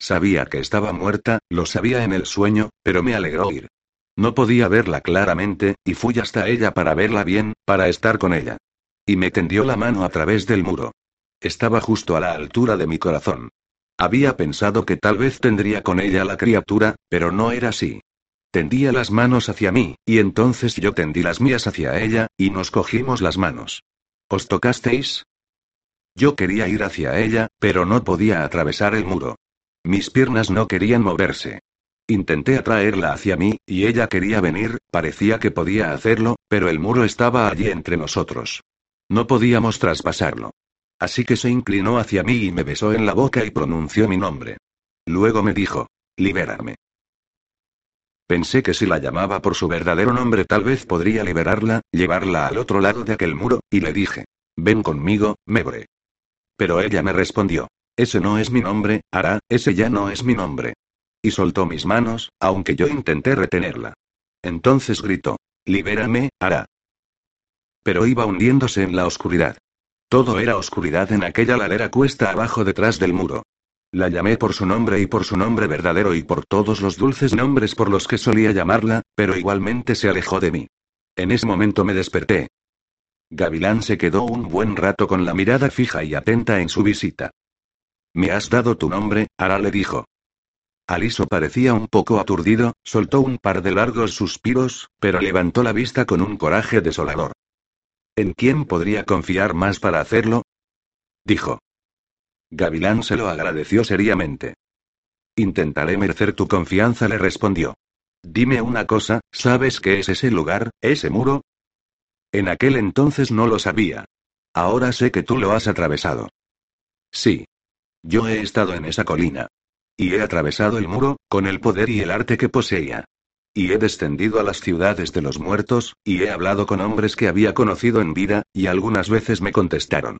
Sabía que estaba muerta, lo sabía en el sueño, pero me alegró ir. No podía verla claramente, y fui hasta ella para verla bien, para estar con ella. Y me tendió la mano a través del muro. Estaba justo a la altura de mi corazón. Había pensado que tal vez tendría con ella la criatura, pero no era así. Tendía las manos hacia mí, y entonces yo tendí las mías hacia ella, y nos cogimos las manos. ¿Os tocasteis? Yo quería ir hacia ella, pero no podía atravesar el muro. Mis piernas no querían moverse. Intenté atraerla hacia mí, y ella quería venir, parecía que podía hacerlo, pero el muro estaba allí entre nosotros. No podíamos traspasarlo. Así que se inclinó hacia mí y me besó en la boca y pronunció mi nombre. Luego me dijo, libérame. Pensé que si la llamaba por su verdadero nombre tal vez podría liberarla, llevarla al otro lado de aquel muro, y le dije, ven conmigo, Mebre. Pero ella me respondió, ese no es mi nombre, Ara, ese ya no es mi nombre. Y soltó mis manos, aunque yo intenté retenerla. Entonces gritó. Libérame, Ara. Pero iba hundiéndose en la oscuridad. Todo era oscuridad en aquella ladera cuesta abajo detrás del muro. La llamé por su nombre y por su nombre verdadero y por todos los dulces nombres por los que solía llamarla, pero igualmente se alejó de mí. En ese momento me desperté. Gavilán se quedó un buen rato con la mirada fija y atenta en su visita. ¿Me has dado tu nombre? Ara le dijo. Aliso parecía un poco aturdido, soltó un par de largos suspiros, pero levantó la vista con un coraje desolador. ¿En quién podría confiar más para hacerlo? dijo. Gavilán se lo agradeció seriamente. Intentaré merecer tu confianza, le respondió. Dime una cosa, ¿sabes qué es ese lugar, ese muro? En aquel entonces no lo sabía. Ahora sé que tú lo has atravesado. Sí. Yo he estado en esa colina. Y he atravesado el muro, con el poder y el arte que poseía. Y he descendido a las ciudades de los muertos, y he hablado con hombres que había conocido en vida, y algunas veces me contestaron.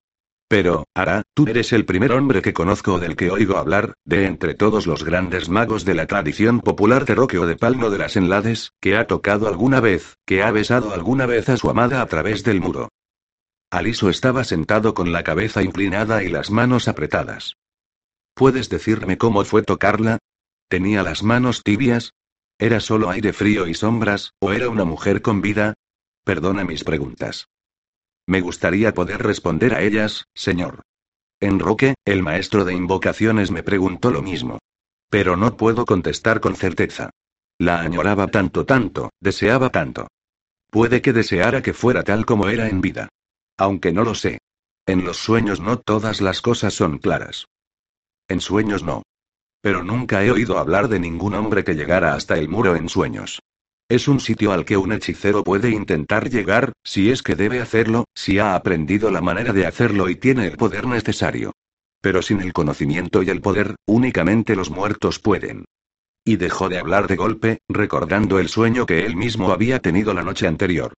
Pero, Ara, tú eres el primer hombre que conozco o del que oigo hablar, de entre todos los grandes magos de la tradición popular de Roque o de Palmo de las Enlades, que ha tocado alguna vez, que ha besado alguna vez a su amada a través del muro. Aliso estaba sentado con la cabeza inclinada y las manos apretadas. ¿Puedes decirme cómo fue tocarla? ¿Tenía las manos tibias? ¿Era solo aire frío y sombras, o era una mujer con vida? Perdona mis preguntas. Me gustaría poder responder a ellas, señor. Enroque, el maestro de invocaciones, me preguntó lo mismo. Pero no puedo contestar con certeza. La añoraba tanto, tanto, deseaba tanto. Puede que deseara que fuera tal como era en vida. Aunque no lo sé. En los sueños no todas las cosas son claras. En sueños no. Pero nunca he oído hablar de ningún hombre que llegara hasta el muro en sueños. Es un sitio al que un hechicero puede intentar llegar, si es que debe hacerlo, si ha aprendido la manera de hacerlo y tiene el poder necesario. Pero sin el conocimiento y el poder, únicamente los muertos pueden. Y dejó de hablar de golpe, recordando el sueño que él mismo había tenido la noche anterior.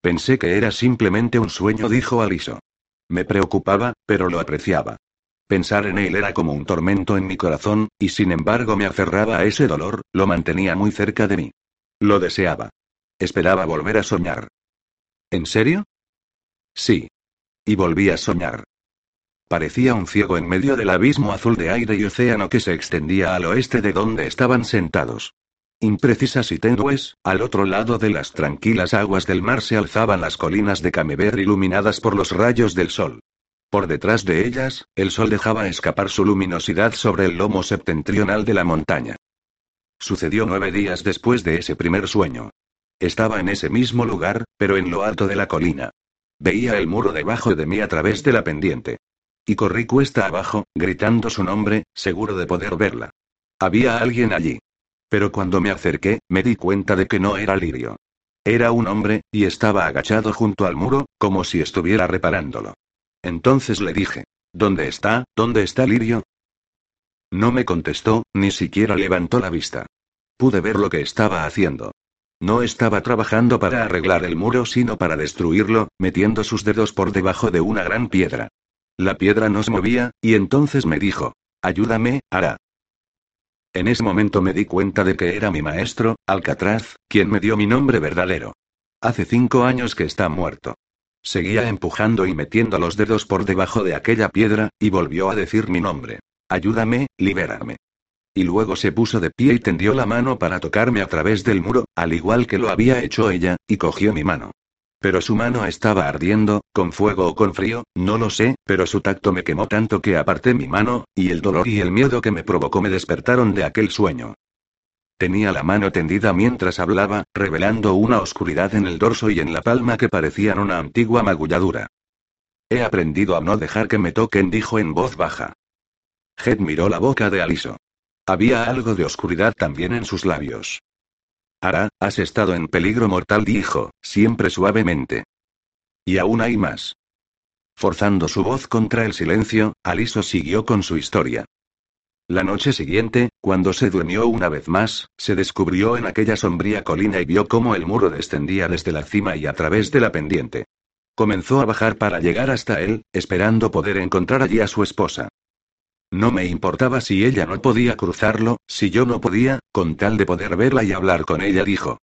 Pensé que era simplemente un sueño, dijo Aliso. Me preocupaba, pero lo apreciaba. Pensar en él era como un tormento en mi corazón, y sin embargo me aferraba a ese dolor, lo mantenía muy cerca de mí. Lo deseaba. Esperaba volver a soñar. ¿En serio? Sí. Y volví a soñar. Parecía un ciego en medio del abismo azul de aire y océano que se extendía al oeste de donde estaban sentados. Imprecisas y tenues, al otro lado de las tranquilas aguas del mar se alzaban las colinas de Camever iluminadas por los rayos del sol. Por detrás de ellas, el sol dejaba escapar su luminosidad sobre el lomo septentrional de la montaña. Sucedió nueve días después de ese primer sueño. Estaba en ese mismo lugar, pero en lo alto de la colina. Veía el muro debajo de mí a través de la pendiente. Y corrí cuesta abajo, gritando su nombre, seguro de poder verla. Había alguien allí. Pero cuando me acerqué, me di cuenta de que no era Lirio. Era un hombre, y estaba agachado junto al muro, como si estuviera reparándolo. Entonces le dije, ¿Dónde está? ¿Dónde está Lirio? No me contestó, ni siquiera levantó la vista. Pude ver lo que estaba haciendo. No estaba trabajando para arreglar el muro, sino para destruirlo, metiendo sus dedos por debajo de una gran piedra. La piedra no se movía, y entonces me dijo, Ayúdame, Ara. En ese momento me di cuenta de que era mi maestro, Alcatraz, quien me dio mi nombre verdadero. Hace cinco años que está muerto. Seguía empujando y metiendo los dedos por debajo de aquella piedra, y volvió a decir mi nombre. Ayúdame, libérame. Y luego se puso de pie y tendió la mano para tocarme a través del muro, al igual que lo había hecho ella, y cogió mi mano. Pero su mano estaba ardiendo, con fuego o con frío, no lo sé, pero su tacto me quemó tanto que aparté mi mano, y el dolor y el miedo que me provocó me despertaron de aquel sueño. Tenía la mano tendida mientras hablaba, revelando una oscuridad en el dorso y en la palma que parecían una antigua magulladura. He aprendido a no dejar que me toquen, dijo en voz baja. Head miró la boca de Aliso. Había algo de oscuridad también en sus labios. Ara, has estado en peligro mortal, dijo, siempre suavemente. Y aún hay más. Forzando su voz contra el silencio, Aliso siguió con su historia. La noche siguiente, cuando se durmió una vez más, se descubrió en aquella sombría colina y vio cómo el muro descendía desde la cima y a través de la pendiente. Comenzó a bajar para llegar hasta él, esperando poder encontrar allí a su esposa. No me importaba si ella no podía cruzarlo, si yo no podía, con tal de poder verla y hablar con ella, dijo.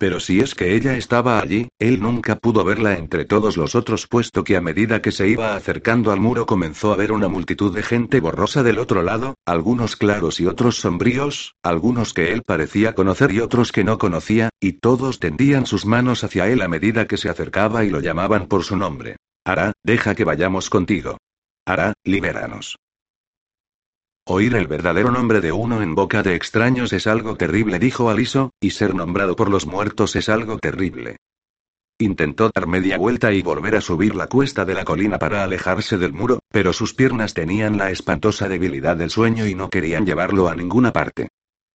Pero si es que ella estaba allí, él nunca pudo verla entre todos los otros, puesto que a medida que se iba acercando al muro comenzó a ver una multitud de gente borrosa del otro lado, algunos claros y otros sombríos, algunos que él parecía conocer y otros que no conocía, y todos tendían sus manos hacia él a medida que se acercaba y lo llamaban por su nombre. Ara, deja que vayamos contigo. Ara, libéranos. Oír el verdadero nombre de uno en boca de extraños es algo terrible, dijo Aliso, y ser nombrado por los muertos es algo terrible. Intentó dar media vuelta y volver a subir la cuesta de la colina para alejarse del muro, pero sus piernas tenían la espantosa debilidad del sueño y no querían llevarlo a ninguna parte.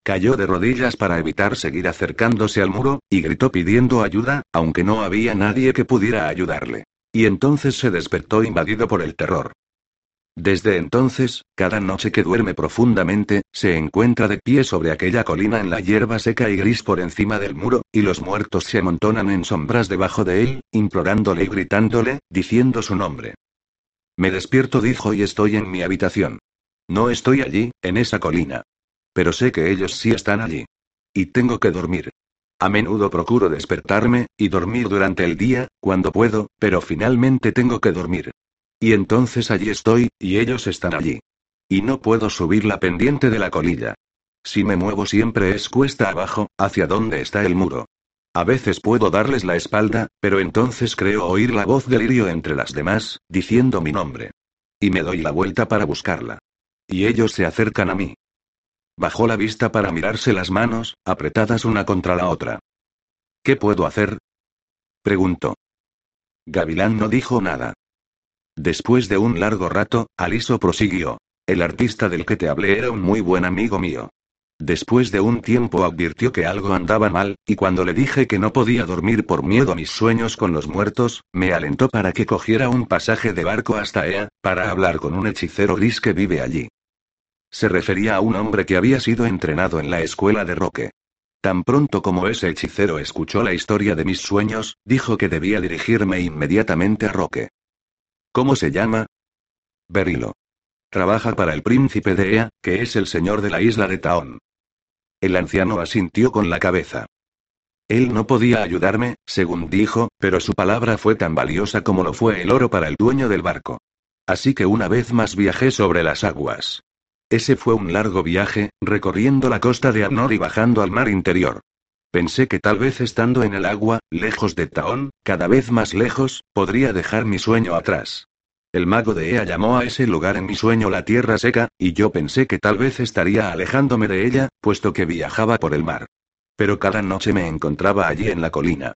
Cayó de rodillas para evitar seguir acercándose al muro, y gritó pidiendo ayuda, aunque no había nadie que pudiera ayudarle. Y entonces se despertó invadido por el terror. Desde entonces, cada noche que duerme profundamente, se encuentra de pie sobre aquella colina en la hierba seca y gris por encima del muro, y los muertos se amontonan en sombras debajo de él, implorándole y gritándole, diciendo su nombre. Me despierto, dijo, y estoy en mi habitación. No estoy allí, en esa colina. Pero sé que ellos sí están allí. Y tengo que dormir. A menudo procuro despertarme, y dormir durante el día, cuando puedo, pero finalmente tengo que dormir. Y entonces allí estoy, y ellos están allí. Y no puedo subir la pendiente de la colilla. Si me muevo siempre es cuesta abajo, hacia donde está el muro. A veces puedo darles la espalda, pero entonces creo oír la voz de Lirio entre las demás, diciendo mi nombre. Y me doy la vuelta para buscarla. Y ellos se acercan a mí. Bajó la vista para mirarse las manos, apretadas una contra la otra. ¿Qué puedo hacer? preguntó. Gavilán no dijo nada. Después de un largo rato, Aliso prosiguió. El artista del que te hablé era un muy buen amigo mío. Después de un tiempo advirtió que algo andaba mal, y cuando le dije que no podía dormir por miedo a mis sueños con los muertos, me alentó para que cogiera un pasaje de barco hasta Ea, para hablar con un hechicero gris que vive allí. Se refería a un hombre que había sido entrenado en la escuela de Roque. Tan pronto como ese hechicero escuchó la historia de mis sueños, dijo que debía dirigirme inmediatamente a Roque. ¿Cómo se llama? Berilo. Trabaja para el príncipe de Ea, que es el señor de la isla de Taón. El anciano asintió con la cabeza. Él no podía ayudarme, según dijo, pero su palabra fue tan valiosa como lo fue el oro para el dueño del barco. Así que una vez más viajé sobre las aguas. Ese fue un largo viaje, recorriendo la costa de Arnor y bajando al mar interior. Pensé que tal vez estando en el agua, lejos de Taón, cada vez más lejos, podría dejar mi sueño atrás. El mago de Ea llamó a ese lugar en mi sueño la tierra seca, y yo pensé que tal vez estaría alejándome de ella, puesto que viajaba por el mar. Pero cada noche me encontraba allí en la colina.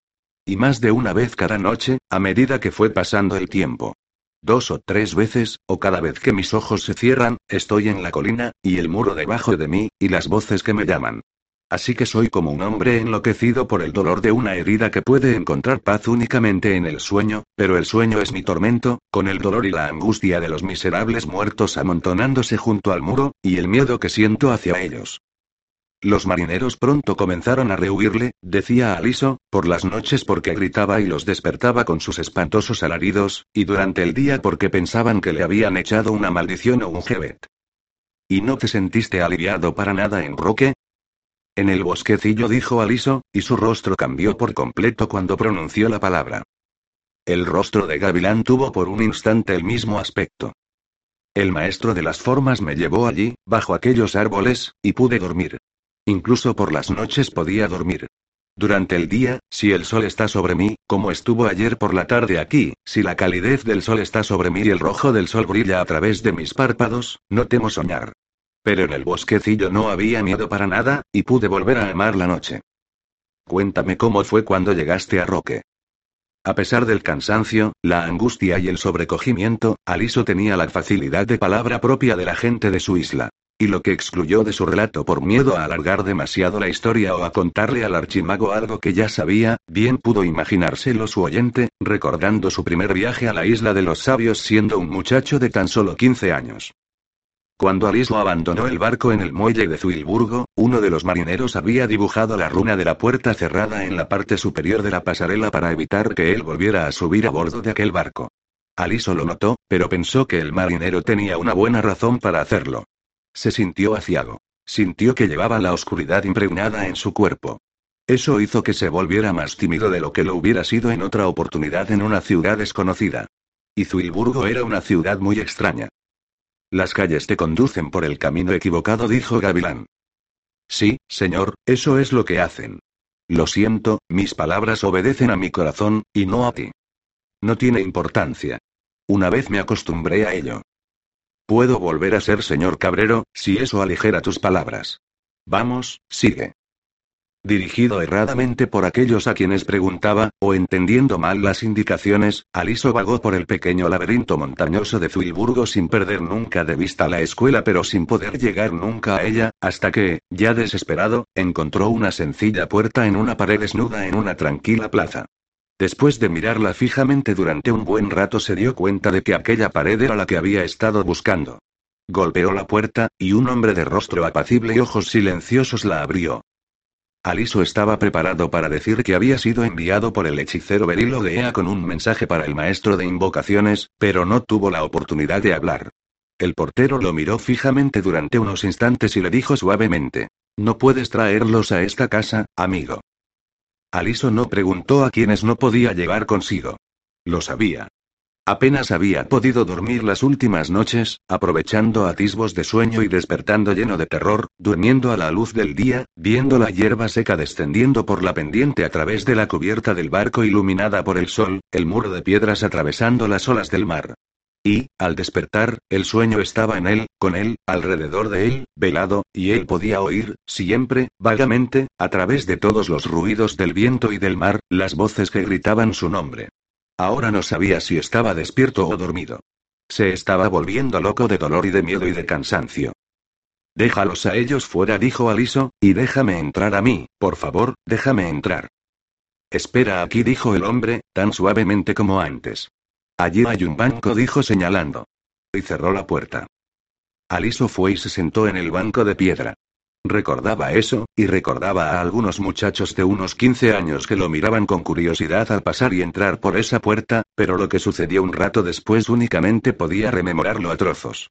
Y más de una vez cada noche, a medida que fue pasando el tiempo. Dos o tres veces, o cada vez que mis ojos se cierran, estoy en la colina, y el muro debajo de mí, y las voces que me llaman. Así que soy como un hombre enloquecido por el dolor de una herida que puede encontrar paz únicamente en el sueño, pero el sueño es mi tormento, con el dolor y la angustia de los miserables muertos amontonándose junto al muro, y el miedo que siento hacia ellos. Los marineros pronto comenzaron a rehuirle, decía Aliso, por las noches porque gritaba y los despertaba con sus espantosos alaridos, y durante el día porque pensaban que le habían echado una maldición o un jebet. ¿Y no te sentiste aliviado para nada en Roque? En el bosquecillo dijo Aliso, y su rostro cambió por completo cuando pronunció la palabra. El rostro de Gavilán tuvo por un instante el mismo aspecto. El maestro de las formas me llevó allí, bajo aquellos árboles, y pude dormir. Incluso por las noches podía dormir. Durante el día, si el sol está sobre mí, como estuvo ayer por la tarde aquí, si la calidez del sol está sobre mí y el rojo del sol brilla a través de mis párpados, no temo soñar. Pero en el bosquecillo no había miedo para nada, y pude volver a amar la noche. Cuéntame cómo fue cuando llegaste a Roque. A pesar del cansancio, la angustia y el sobrecogimiento, Aliso tenía la facilidad de palabra propia de la gente de su isla. Y lo que excluyó de su relato por miedo a alargar demasiado la historia o a contarle al archimago algo que ya sabía, bien pudo imaginárselo su oyente, recordando su primer viaje a la isla de los sabios siendo un muchacho de tan solo 15 años. Cuando Aliso abandonó el barco en el muelle de Zuilburgo, uno de los marineros había dibujado la runa de la puerta cerrada en la parte superior de la pasarela para evitar que él volviera a subir a bordo de aquel barco. Aliso lo notó, pero pensó que el marinero tenía una buena razón para hacerlo. Se sintió aciago. Sintió que llevaba la oscuridad impregnada en su cuerpo. Eso hizo que se volviera más tímido de lo que lo hubiera sido en otra oportunidad en una ciudad desconocida. Y Zuilburgo era una ciudad muy extraña. Las calles te conducen por el camino equivocado, dijo Gavilán. Sí, señor, eso es lo que hacen. Lo siento, mis palabras obedecen a mi corazón, y no a ti. No tiene importancia. Una vez me acostumbré a ello. Puedo volver a ser señor Cabrero, si eso aligera tus palabras. Vamos, sigue. Dirigido erradamente por aquellos a quienes preguntaba, o entendiendo mal las indicaciones, Aliso vagó por el pequeño laberinto montañoso de Zuilburgo sin perder nunca de vista la escuela pero sin poder llegar nunca a ella, hasta que, ya desesperado, encontró una sencilla puerta en una pared desnuda en una tranquila plaza. Después de mirarla fijamente durante un buen rato se dio cuenta de que aquella pared era la que había estado buscando. Golpeó la puerta, y un hombre de rostro apacible y ojos silenciosos la abrió. Aliso estaba preparado para decir que había sido enviado por el hechicero Berilo de Ea con un mensaje para el maestro de invocaciones, pero no tuvo la oportunidad de hablar. El portero lo miró fijamente durante unos instantes y le dijo suavemente. No puedes traerlos a esta casa, amigo. Aliso no preguntó a quienes no podía llevar consigo. Lo sabía. Apenas había podido dormir las últimas noches, aprovechando atisbos de sueño y despertando lleno de terror, durmiendo a la luz del día, viendo la hierba seca descendiendo por la pendiente a través de la cubierta del barco iluminada por el sol, el muro de piedras atravesando las olas del mar. Y, al despertar, el sueño estaba en él, con él, alrededor de él, velado, y él podía oír, siempre, vagamente, a través de todos los ruidos del viento y del mar, las voces que gritaban su nombre. Ahora no sabía si estaba despierto o dormido. Se estaba volviendo loco de dolor y de miedo y de cansancio. Déjalos a ellos fuera, dijo Aliso, y déjame entrar a mí, por favor, déjame entrar. Espera aquí, dijo el hombre, tan suavemente como antes. Allí hay un banco, dijo señalando. Y cerró la puerta. Aliso fue y se sentó en el banco de piedra. Recordaba eso, y recordaba a algunos muchachos de unos 15 años que lo miraban con curiosidad al pasar y entrar por esa puerta, pero lo que sucedió un rato después únicamente podía rememorarlo a trozos.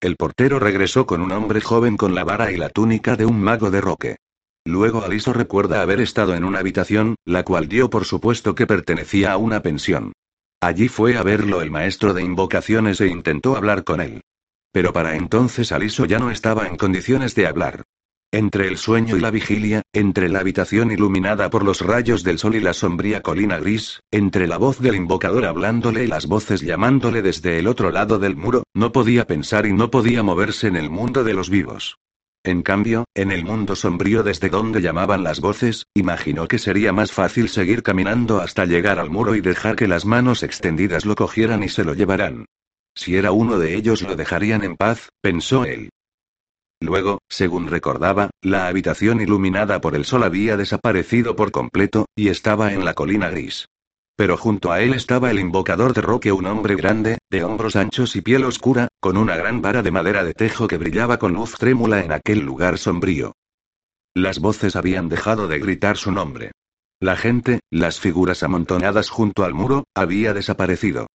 El portero regresó con un hombre joven con la vara y la túnica de un mago de roque. Luego Aliso recuerda haber estado en una habitación, la cual dio por supuesto que pertenecía a una pensión. Allí fue a verlo el maestro de invocaciones e intentó hablar con él. Pero para entonces Aliso ya no estaba en condiciones de hablar. Entre el sueño y la vigilia, entre la habitación iluminada por los rayos del sol y la sombría colina gris, entre la voz del invocador hablándole y las voces llamándole desde el otro lado del muro, no podía pensar y no podía moverse en el mundo de los vivos. En cambio, en el mundo sombrío desde donde llamaban las voces, imaginó que sería más fácil seguir caminando hasta llegar al muro y dejar que las manos extendidas lo cogieran y se lo llevaran. Si era uno de ellos lo dejarían en paz, pensó él. Luego, según recordaba, la habitación iluminada por el sol había desaparecido por completo, y estaba en la colina gris. Pero junto a él estaba el invocador de Roque, un hombre grande, de hombros anchos y piel oscura, con una gran vara de madera de tejo que brillaba con luz trémula en aquel lugar sombrío. Las voces habían dejado de gritar su nombre. La gente, las figuras amontonadas junto al muro, había desaparecido.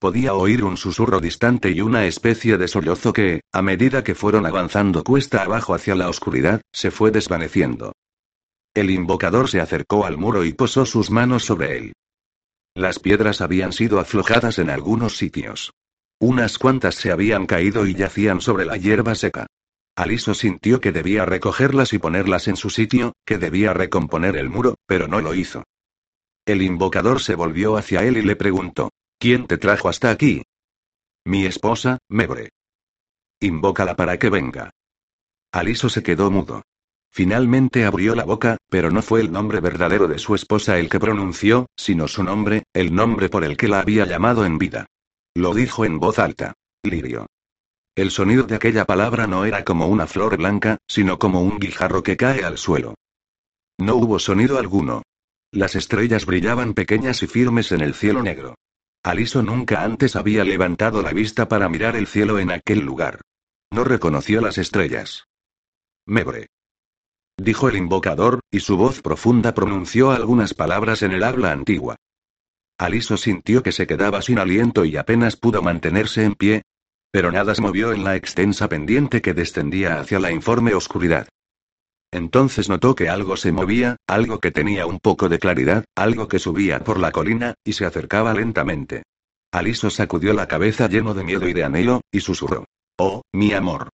Podía oír un susurro distante y una especie de sollozo que, a medida que fueron avanzando cuesta abajo hacia la oscuridad, se fue desvaneciendo. El invocador se acercó al muro y posó sus manos sobre él. Las piedras habían sido aflojadas en algunos sitios. Unas cuantas se habían caído y yacían sobre la hierba seca. Aliso sintió que debía recogerlas y ponerlas en su sitio, que debía recomponer el muro, pero no lo hizo. El invocador se volvió hacia él y le preguntó, ¿Quién te trajo hasta aquí? Mi esposa, Mebre. Invócala para que venga. Aliso se quedó mudo. Finalmente abrió la boca, pero no fue el nombre verdadero de su esposa el que pronunció, sino su nombre, el nombre por el que la había llamado en vida. Lo dijo en voz alta. Lirio. El sonido de aquella palabra no era como una flor blanca, sino como un guijarro que cae al suelo. No hubo sonido alguno. Las estrellas brillaban pequeñas y firmes en el cielo negro. Aliso nunca antes había levantado la vista para mirar el cielo en aquel lugar. No reconoció las estrellas. Mebre. Dijo el invocador, y su voz profunda pronunció algunas palabras en el habla antigua. Aliso sintió que se quedaba sin aliento y apenas pudo mantenerse en pie. Pero nada se movió en la extensa pendiente que descendía hacia la informe oscuridad. Entonces notó que algo se movía, algo que tenía un poco de claridad, algo que subía por la colina, y se acercaba lentamente. Aliso sacudió la cabeza lleno de miedo y de anhelo, y susurró. Oh, mi amor.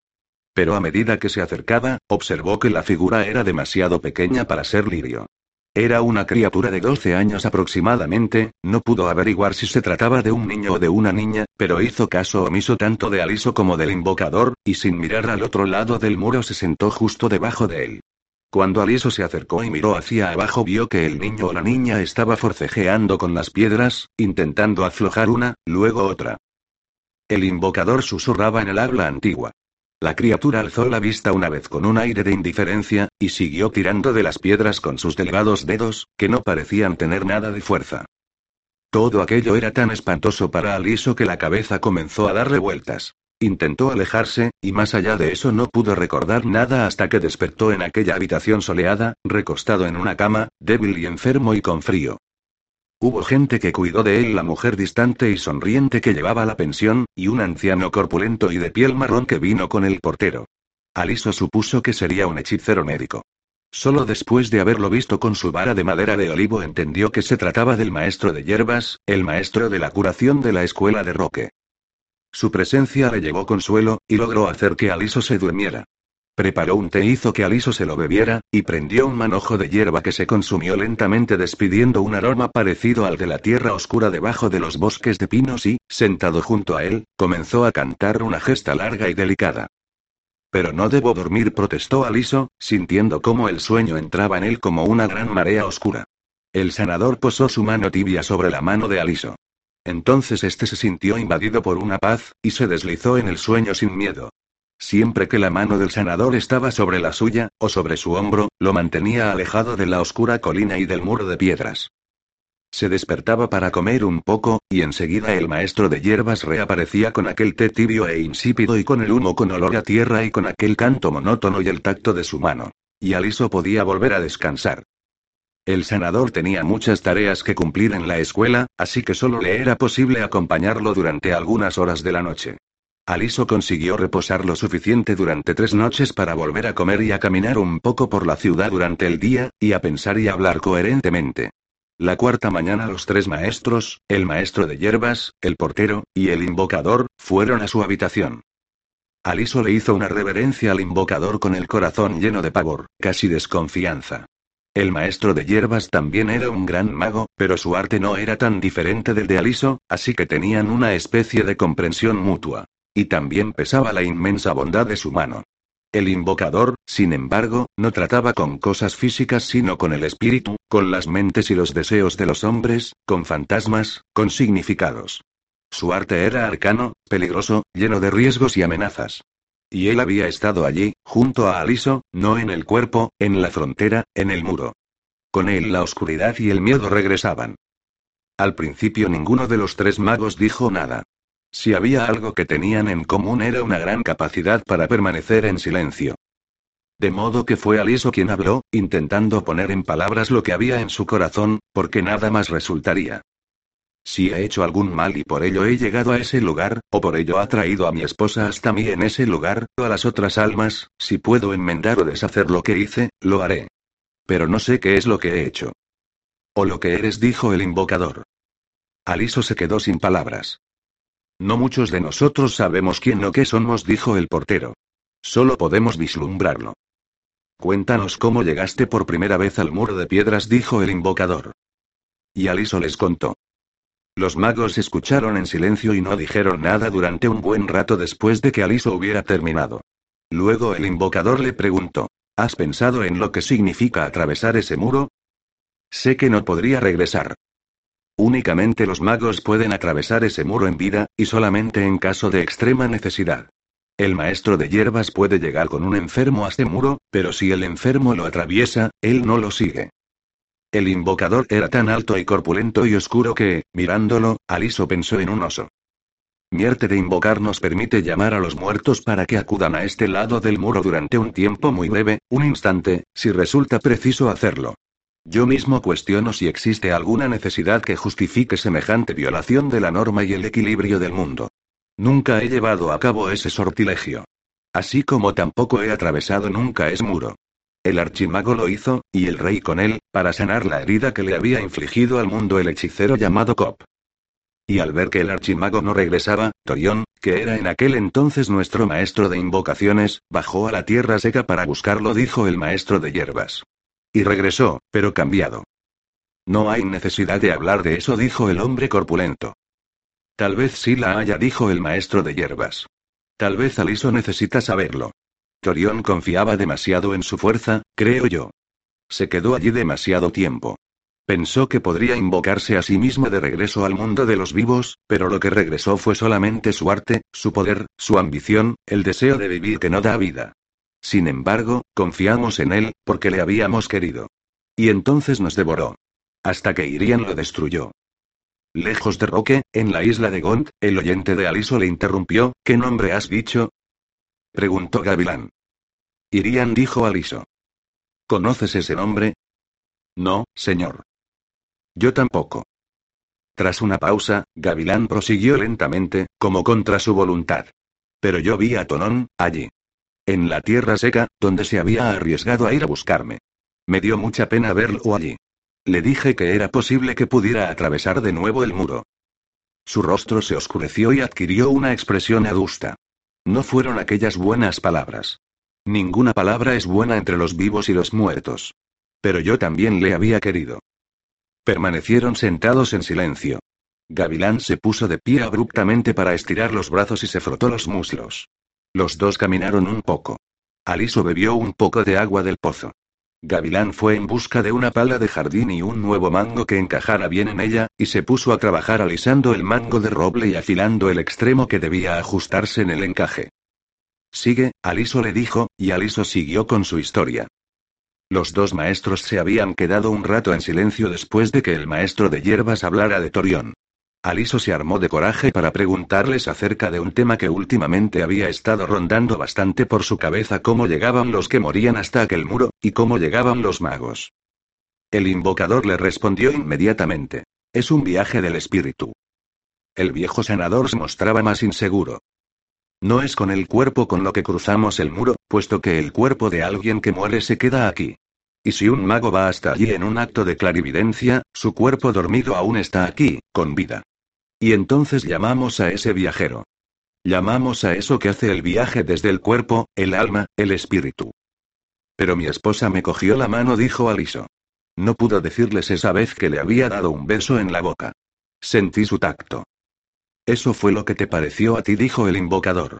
Pero a medida que se acercaba, observó que la figura era demasiado pequeña para ser lirio. Era una criatura de 12 años aproximadamente, no pudo averiguar si se trataba de un niño o de una niña, pero hizo caso omiso tanto de Aliso como del invocador, y sin mirar al otro lado del muro se sentó justo debajo de él. Cuando Aliso se acercó y miró hacia abajo vio que el niño o la niña estaba forcejeando con las piedras, intentando aflojar una, luego otra. El invocador susurraba en el habla antigua. La criatura alzó la vista una vez con un aire de indiferencia, y siguió tirando de las piedras con sus delgados dedos, que no parecían tener nada de fuerza. Todo aquello era tan espantoso para Aliso que la cabeza comenzó a darle vueltas. Intentó alejarse, y más allá de eso no pudo recordar nada hasta que despertó en aquella habitación soleada, recostado en una cama, débil y enfermo y con frío. Hubo gente que cuidó de él, la mujer distante y sonriente que llevaba la pensión, y un anciano corpulento y de piel marrón que vino con el portero. Aliso supuso que sería un hechicero médico. Solo después de haberlo visto con su vara de madera de olivo entendió que se trataba del maestro de hierbas, el maestro de la curación de la escuela de Roque. Su presencia le llevó consuelo, y logró hacer que Aliso se durmiera. Preparó un té, hizo que Aliso se lo bebiera, y prendió un manojo de hierba que se consumió lentamente despidiendo un aroma parecido al de la tierra oscura debajo de los bosques de pinos y, sentado junto a él, comenzó a cantar una gesta larga y delicada. Pero no debo dormir, protestó Aliso, sintiendo cómo el sueño entraba en él como una gran marea oscura. El sanador posó su mano tibia sobre la mano de Aliso. Entonces este se sintió invadido por una paz, y se deslizó en el sueño sin miedo. Siempre que la mano del sanador estaba sobre la suya, o sobre su hombro, lo mantenía alejado de la oscura colina y del muro de piedras. Se despertaba para comer un poco, y enseguida el maestro de hierbas reaparecía con aquel té tibio e insípido y con el humo con olor a tierra y con aquel canto monótono y el tacto de su mano. Y Aliso podía volver a descansar. El sanador tenía muchas tareas que cumplir en la escuela, así que solo le era posible acompañarlo durante algunas horas de la noche. Aliso consiguió reposar lo suficiente durante tres noches para volver a comer y a caminar un poco por la ciudad durante el día, y a pensar y hablar coherentemente. La cuarta mañana los tres maestros, el maestro de hierbas, el portero, y el invocador, fueron a su habitación. Aliso le hizo una reverencia al invocador con el corazón lleno de pavor, casi desconfianza. El maestro de hierbas también era un gran mago, pero su arte no era tan diferente del de Aliso, así que tenían una especie de comprensión mutua. Y también pesaba la inmensa bondad de su mano. El invocador, sin embargo, no trataba con cosas físicas sino con el espíritu, con las mentes y los deseos de los hombres, con fantasmas, con significados. Su arte era arcano, peligroso, lleno de riesgos y amenazas. Y él había estado allí, junto a Aliso, no en el cuerpo, en la frontera, en el muro. Con él la oscuridad y el miedo regresaban. Al principio ninguno de los tres magos dijo nada. Si había algo que tenían en común era una gran capacidad para permanecer en silencio. De modo que fue Aliso quien habló, intentando poner en palabras lo que había en su corazón, porque nada más resultaría. Si he hecho algún mal y por ello he llegado a ese lugar, o por ello ha traído a mi esposa hasta mí en ese lugar, o a las otras almas, si puedo enmendar o deshacer lo que hice, lo haré. Pero no sé qué es lo que he hecho. O lo que eres, dijo el invocador. Aliso se quedó sin palabras. No muchos de nosotros sabemos quién o qué somos, dijo el portero. Solo podemos vislumbrarlo. Cuéntanos cómo llegaste por primera vez al muro de piedras, dijo el invocador. Y Aliso les contó. Los magos escucharon en silencio y no dijeron nada durante un buen rato después de que Aliso hubiera terminado. Luego el invocador le preguntó, ¿Has pensado en lo que significa atravesar ese muro? Sé que no podría regresar. Únicamente los magos pueden atravesar ese muro en vida, y solamente en caso de extrema necesidad. El maestro de hierbas puede llegar con un enfermo a ese muro, pero si el enfermo lo atraviesa, él no lo sigue. El invocador era tan alto y corpulento y oscuro que, mirándolo, Aliso pensó en un oso. Mi arte de invocar nos permite llamar a los muertos para que acudan a este lado del muro durante un tiempo muy breve, un instante, si resulta preciso hacerlo. Yo mismo cuestiono si existe alguna necesidad que justifique semejante violación de la norma y el equilibrio del mundo. Nunca he llevado a cabo ese sortilegio. Así como tampoco he atravesado nunca ese muro. El archimago lo hizo, y el rey con él, para sanar la herida que le había infligido al mundo el hechicero llamado Cop. Y al ver que el archimago no regresaba, Torión, que era en aquel entonces nuestro maestro de invocaciones, bajó a la tierra seca para buscarlo, dijo el maestro de hierbas. Y regresó, pero cambiado. No hay necesidad de hablar de eso, dijo el hombre corpulento. Tal vez sí la haya, dijo el maestro de hierbas. Tal vez Aliso necesita saberlo. Torión confiaba demasiado en su fuerza, creo yo. Se quedó allí demasiado tiempo. Pensó que podría invocarse a sí mismo de regreso al mundo de los vivos, pero lo que regresó fue solamente su arte, su poder, su ambición, el deseo de vivir que no da vida. Sin embargo, confiamos en él, porque le habíamos querido. Y entonces nos devoró. Hasta que Irian lo destruyó. Lejos de Roque, en la isla de Gont, el oyente de Aliso le interrumpió, ¿qué nombre has dicho? Preguntó Gavilán. Irian dijo Aliso. ¿Conoces ese nombre? No, señor. Yo tampoco. Tras una pausa, Gavilán prosiguió lentamente, como contra su voluntad. Pero yo vi a Tonón, allí. En la tierra seca, donde se había arriesgado a ir a buscarme. Me dio mucha pena verlo allí. Le dije que era posible que pudiera atravesar de nuevo el muro. Su rostro se oscureció y adquirió una expresión adusta. No fueron aquellas buenas palabras. Ninguna palabra es buena entre los vivos y los muertos. Pero yo también le había querido. Permanecieron sentados en silencio. Gavilán se puso de pie abruptamente para estirar los brazos y se frotó los muslos. Los dos caminaron un poco. Aliso bebió un poco de agua del pozo. Gavilán fue en busca de una pala de jardín y un nuevo mango que encajara bien en ella, y se puso a trabajar alisando el mango de roble y afilando el extremo que debía ajustarse en el encaje. Sigue, Aliso le dijo, y Aliso siguió con su historia. Los dos maestros se habían quedado un rato en silencio después de que el maestro de hierbas hablara de Torión. Aliso se armó de coraje para preguntarles acerca de un tema que últimamente había estado rondando bastante por su cabeza cómo llegaban los que morían hasta aquel muro, y cómo llegaban los magos. El invocador le respondió inmediatamente. Es un viaje del espíritu. El viejo sanador se mostraba más inseguro. No es con el cuerpo con lo que cruzamos el muro, puesto que el cuerpo de alguien que muere se queda aquí. Y si un mago va hasta allí en un acto de clarividencia, su cuerpo dormido aún está aquí, con vida. Y entonces llamamos a ese viajero. Llamamos a eso que hace el viaje desde el cuerpo, el alma, el espíritu. Pero mi esposa me cogió la mano, dijo Aliso. No pudo decirles esa vez que le había dado un beso en la boca. Sentí su tacto. Eso fue lo que te pareció a ti, dijo el invocador.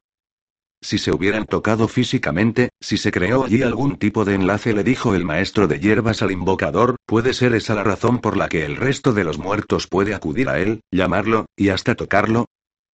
Si se hubieran tocado físicamente, si se creó allí algún tipo de enlace, le dijo el maestro de hierbas al invocador, puede ser esa la razón por la que el resto de los muertos puede acudir a él, llamarlo, y hasta tocarlo,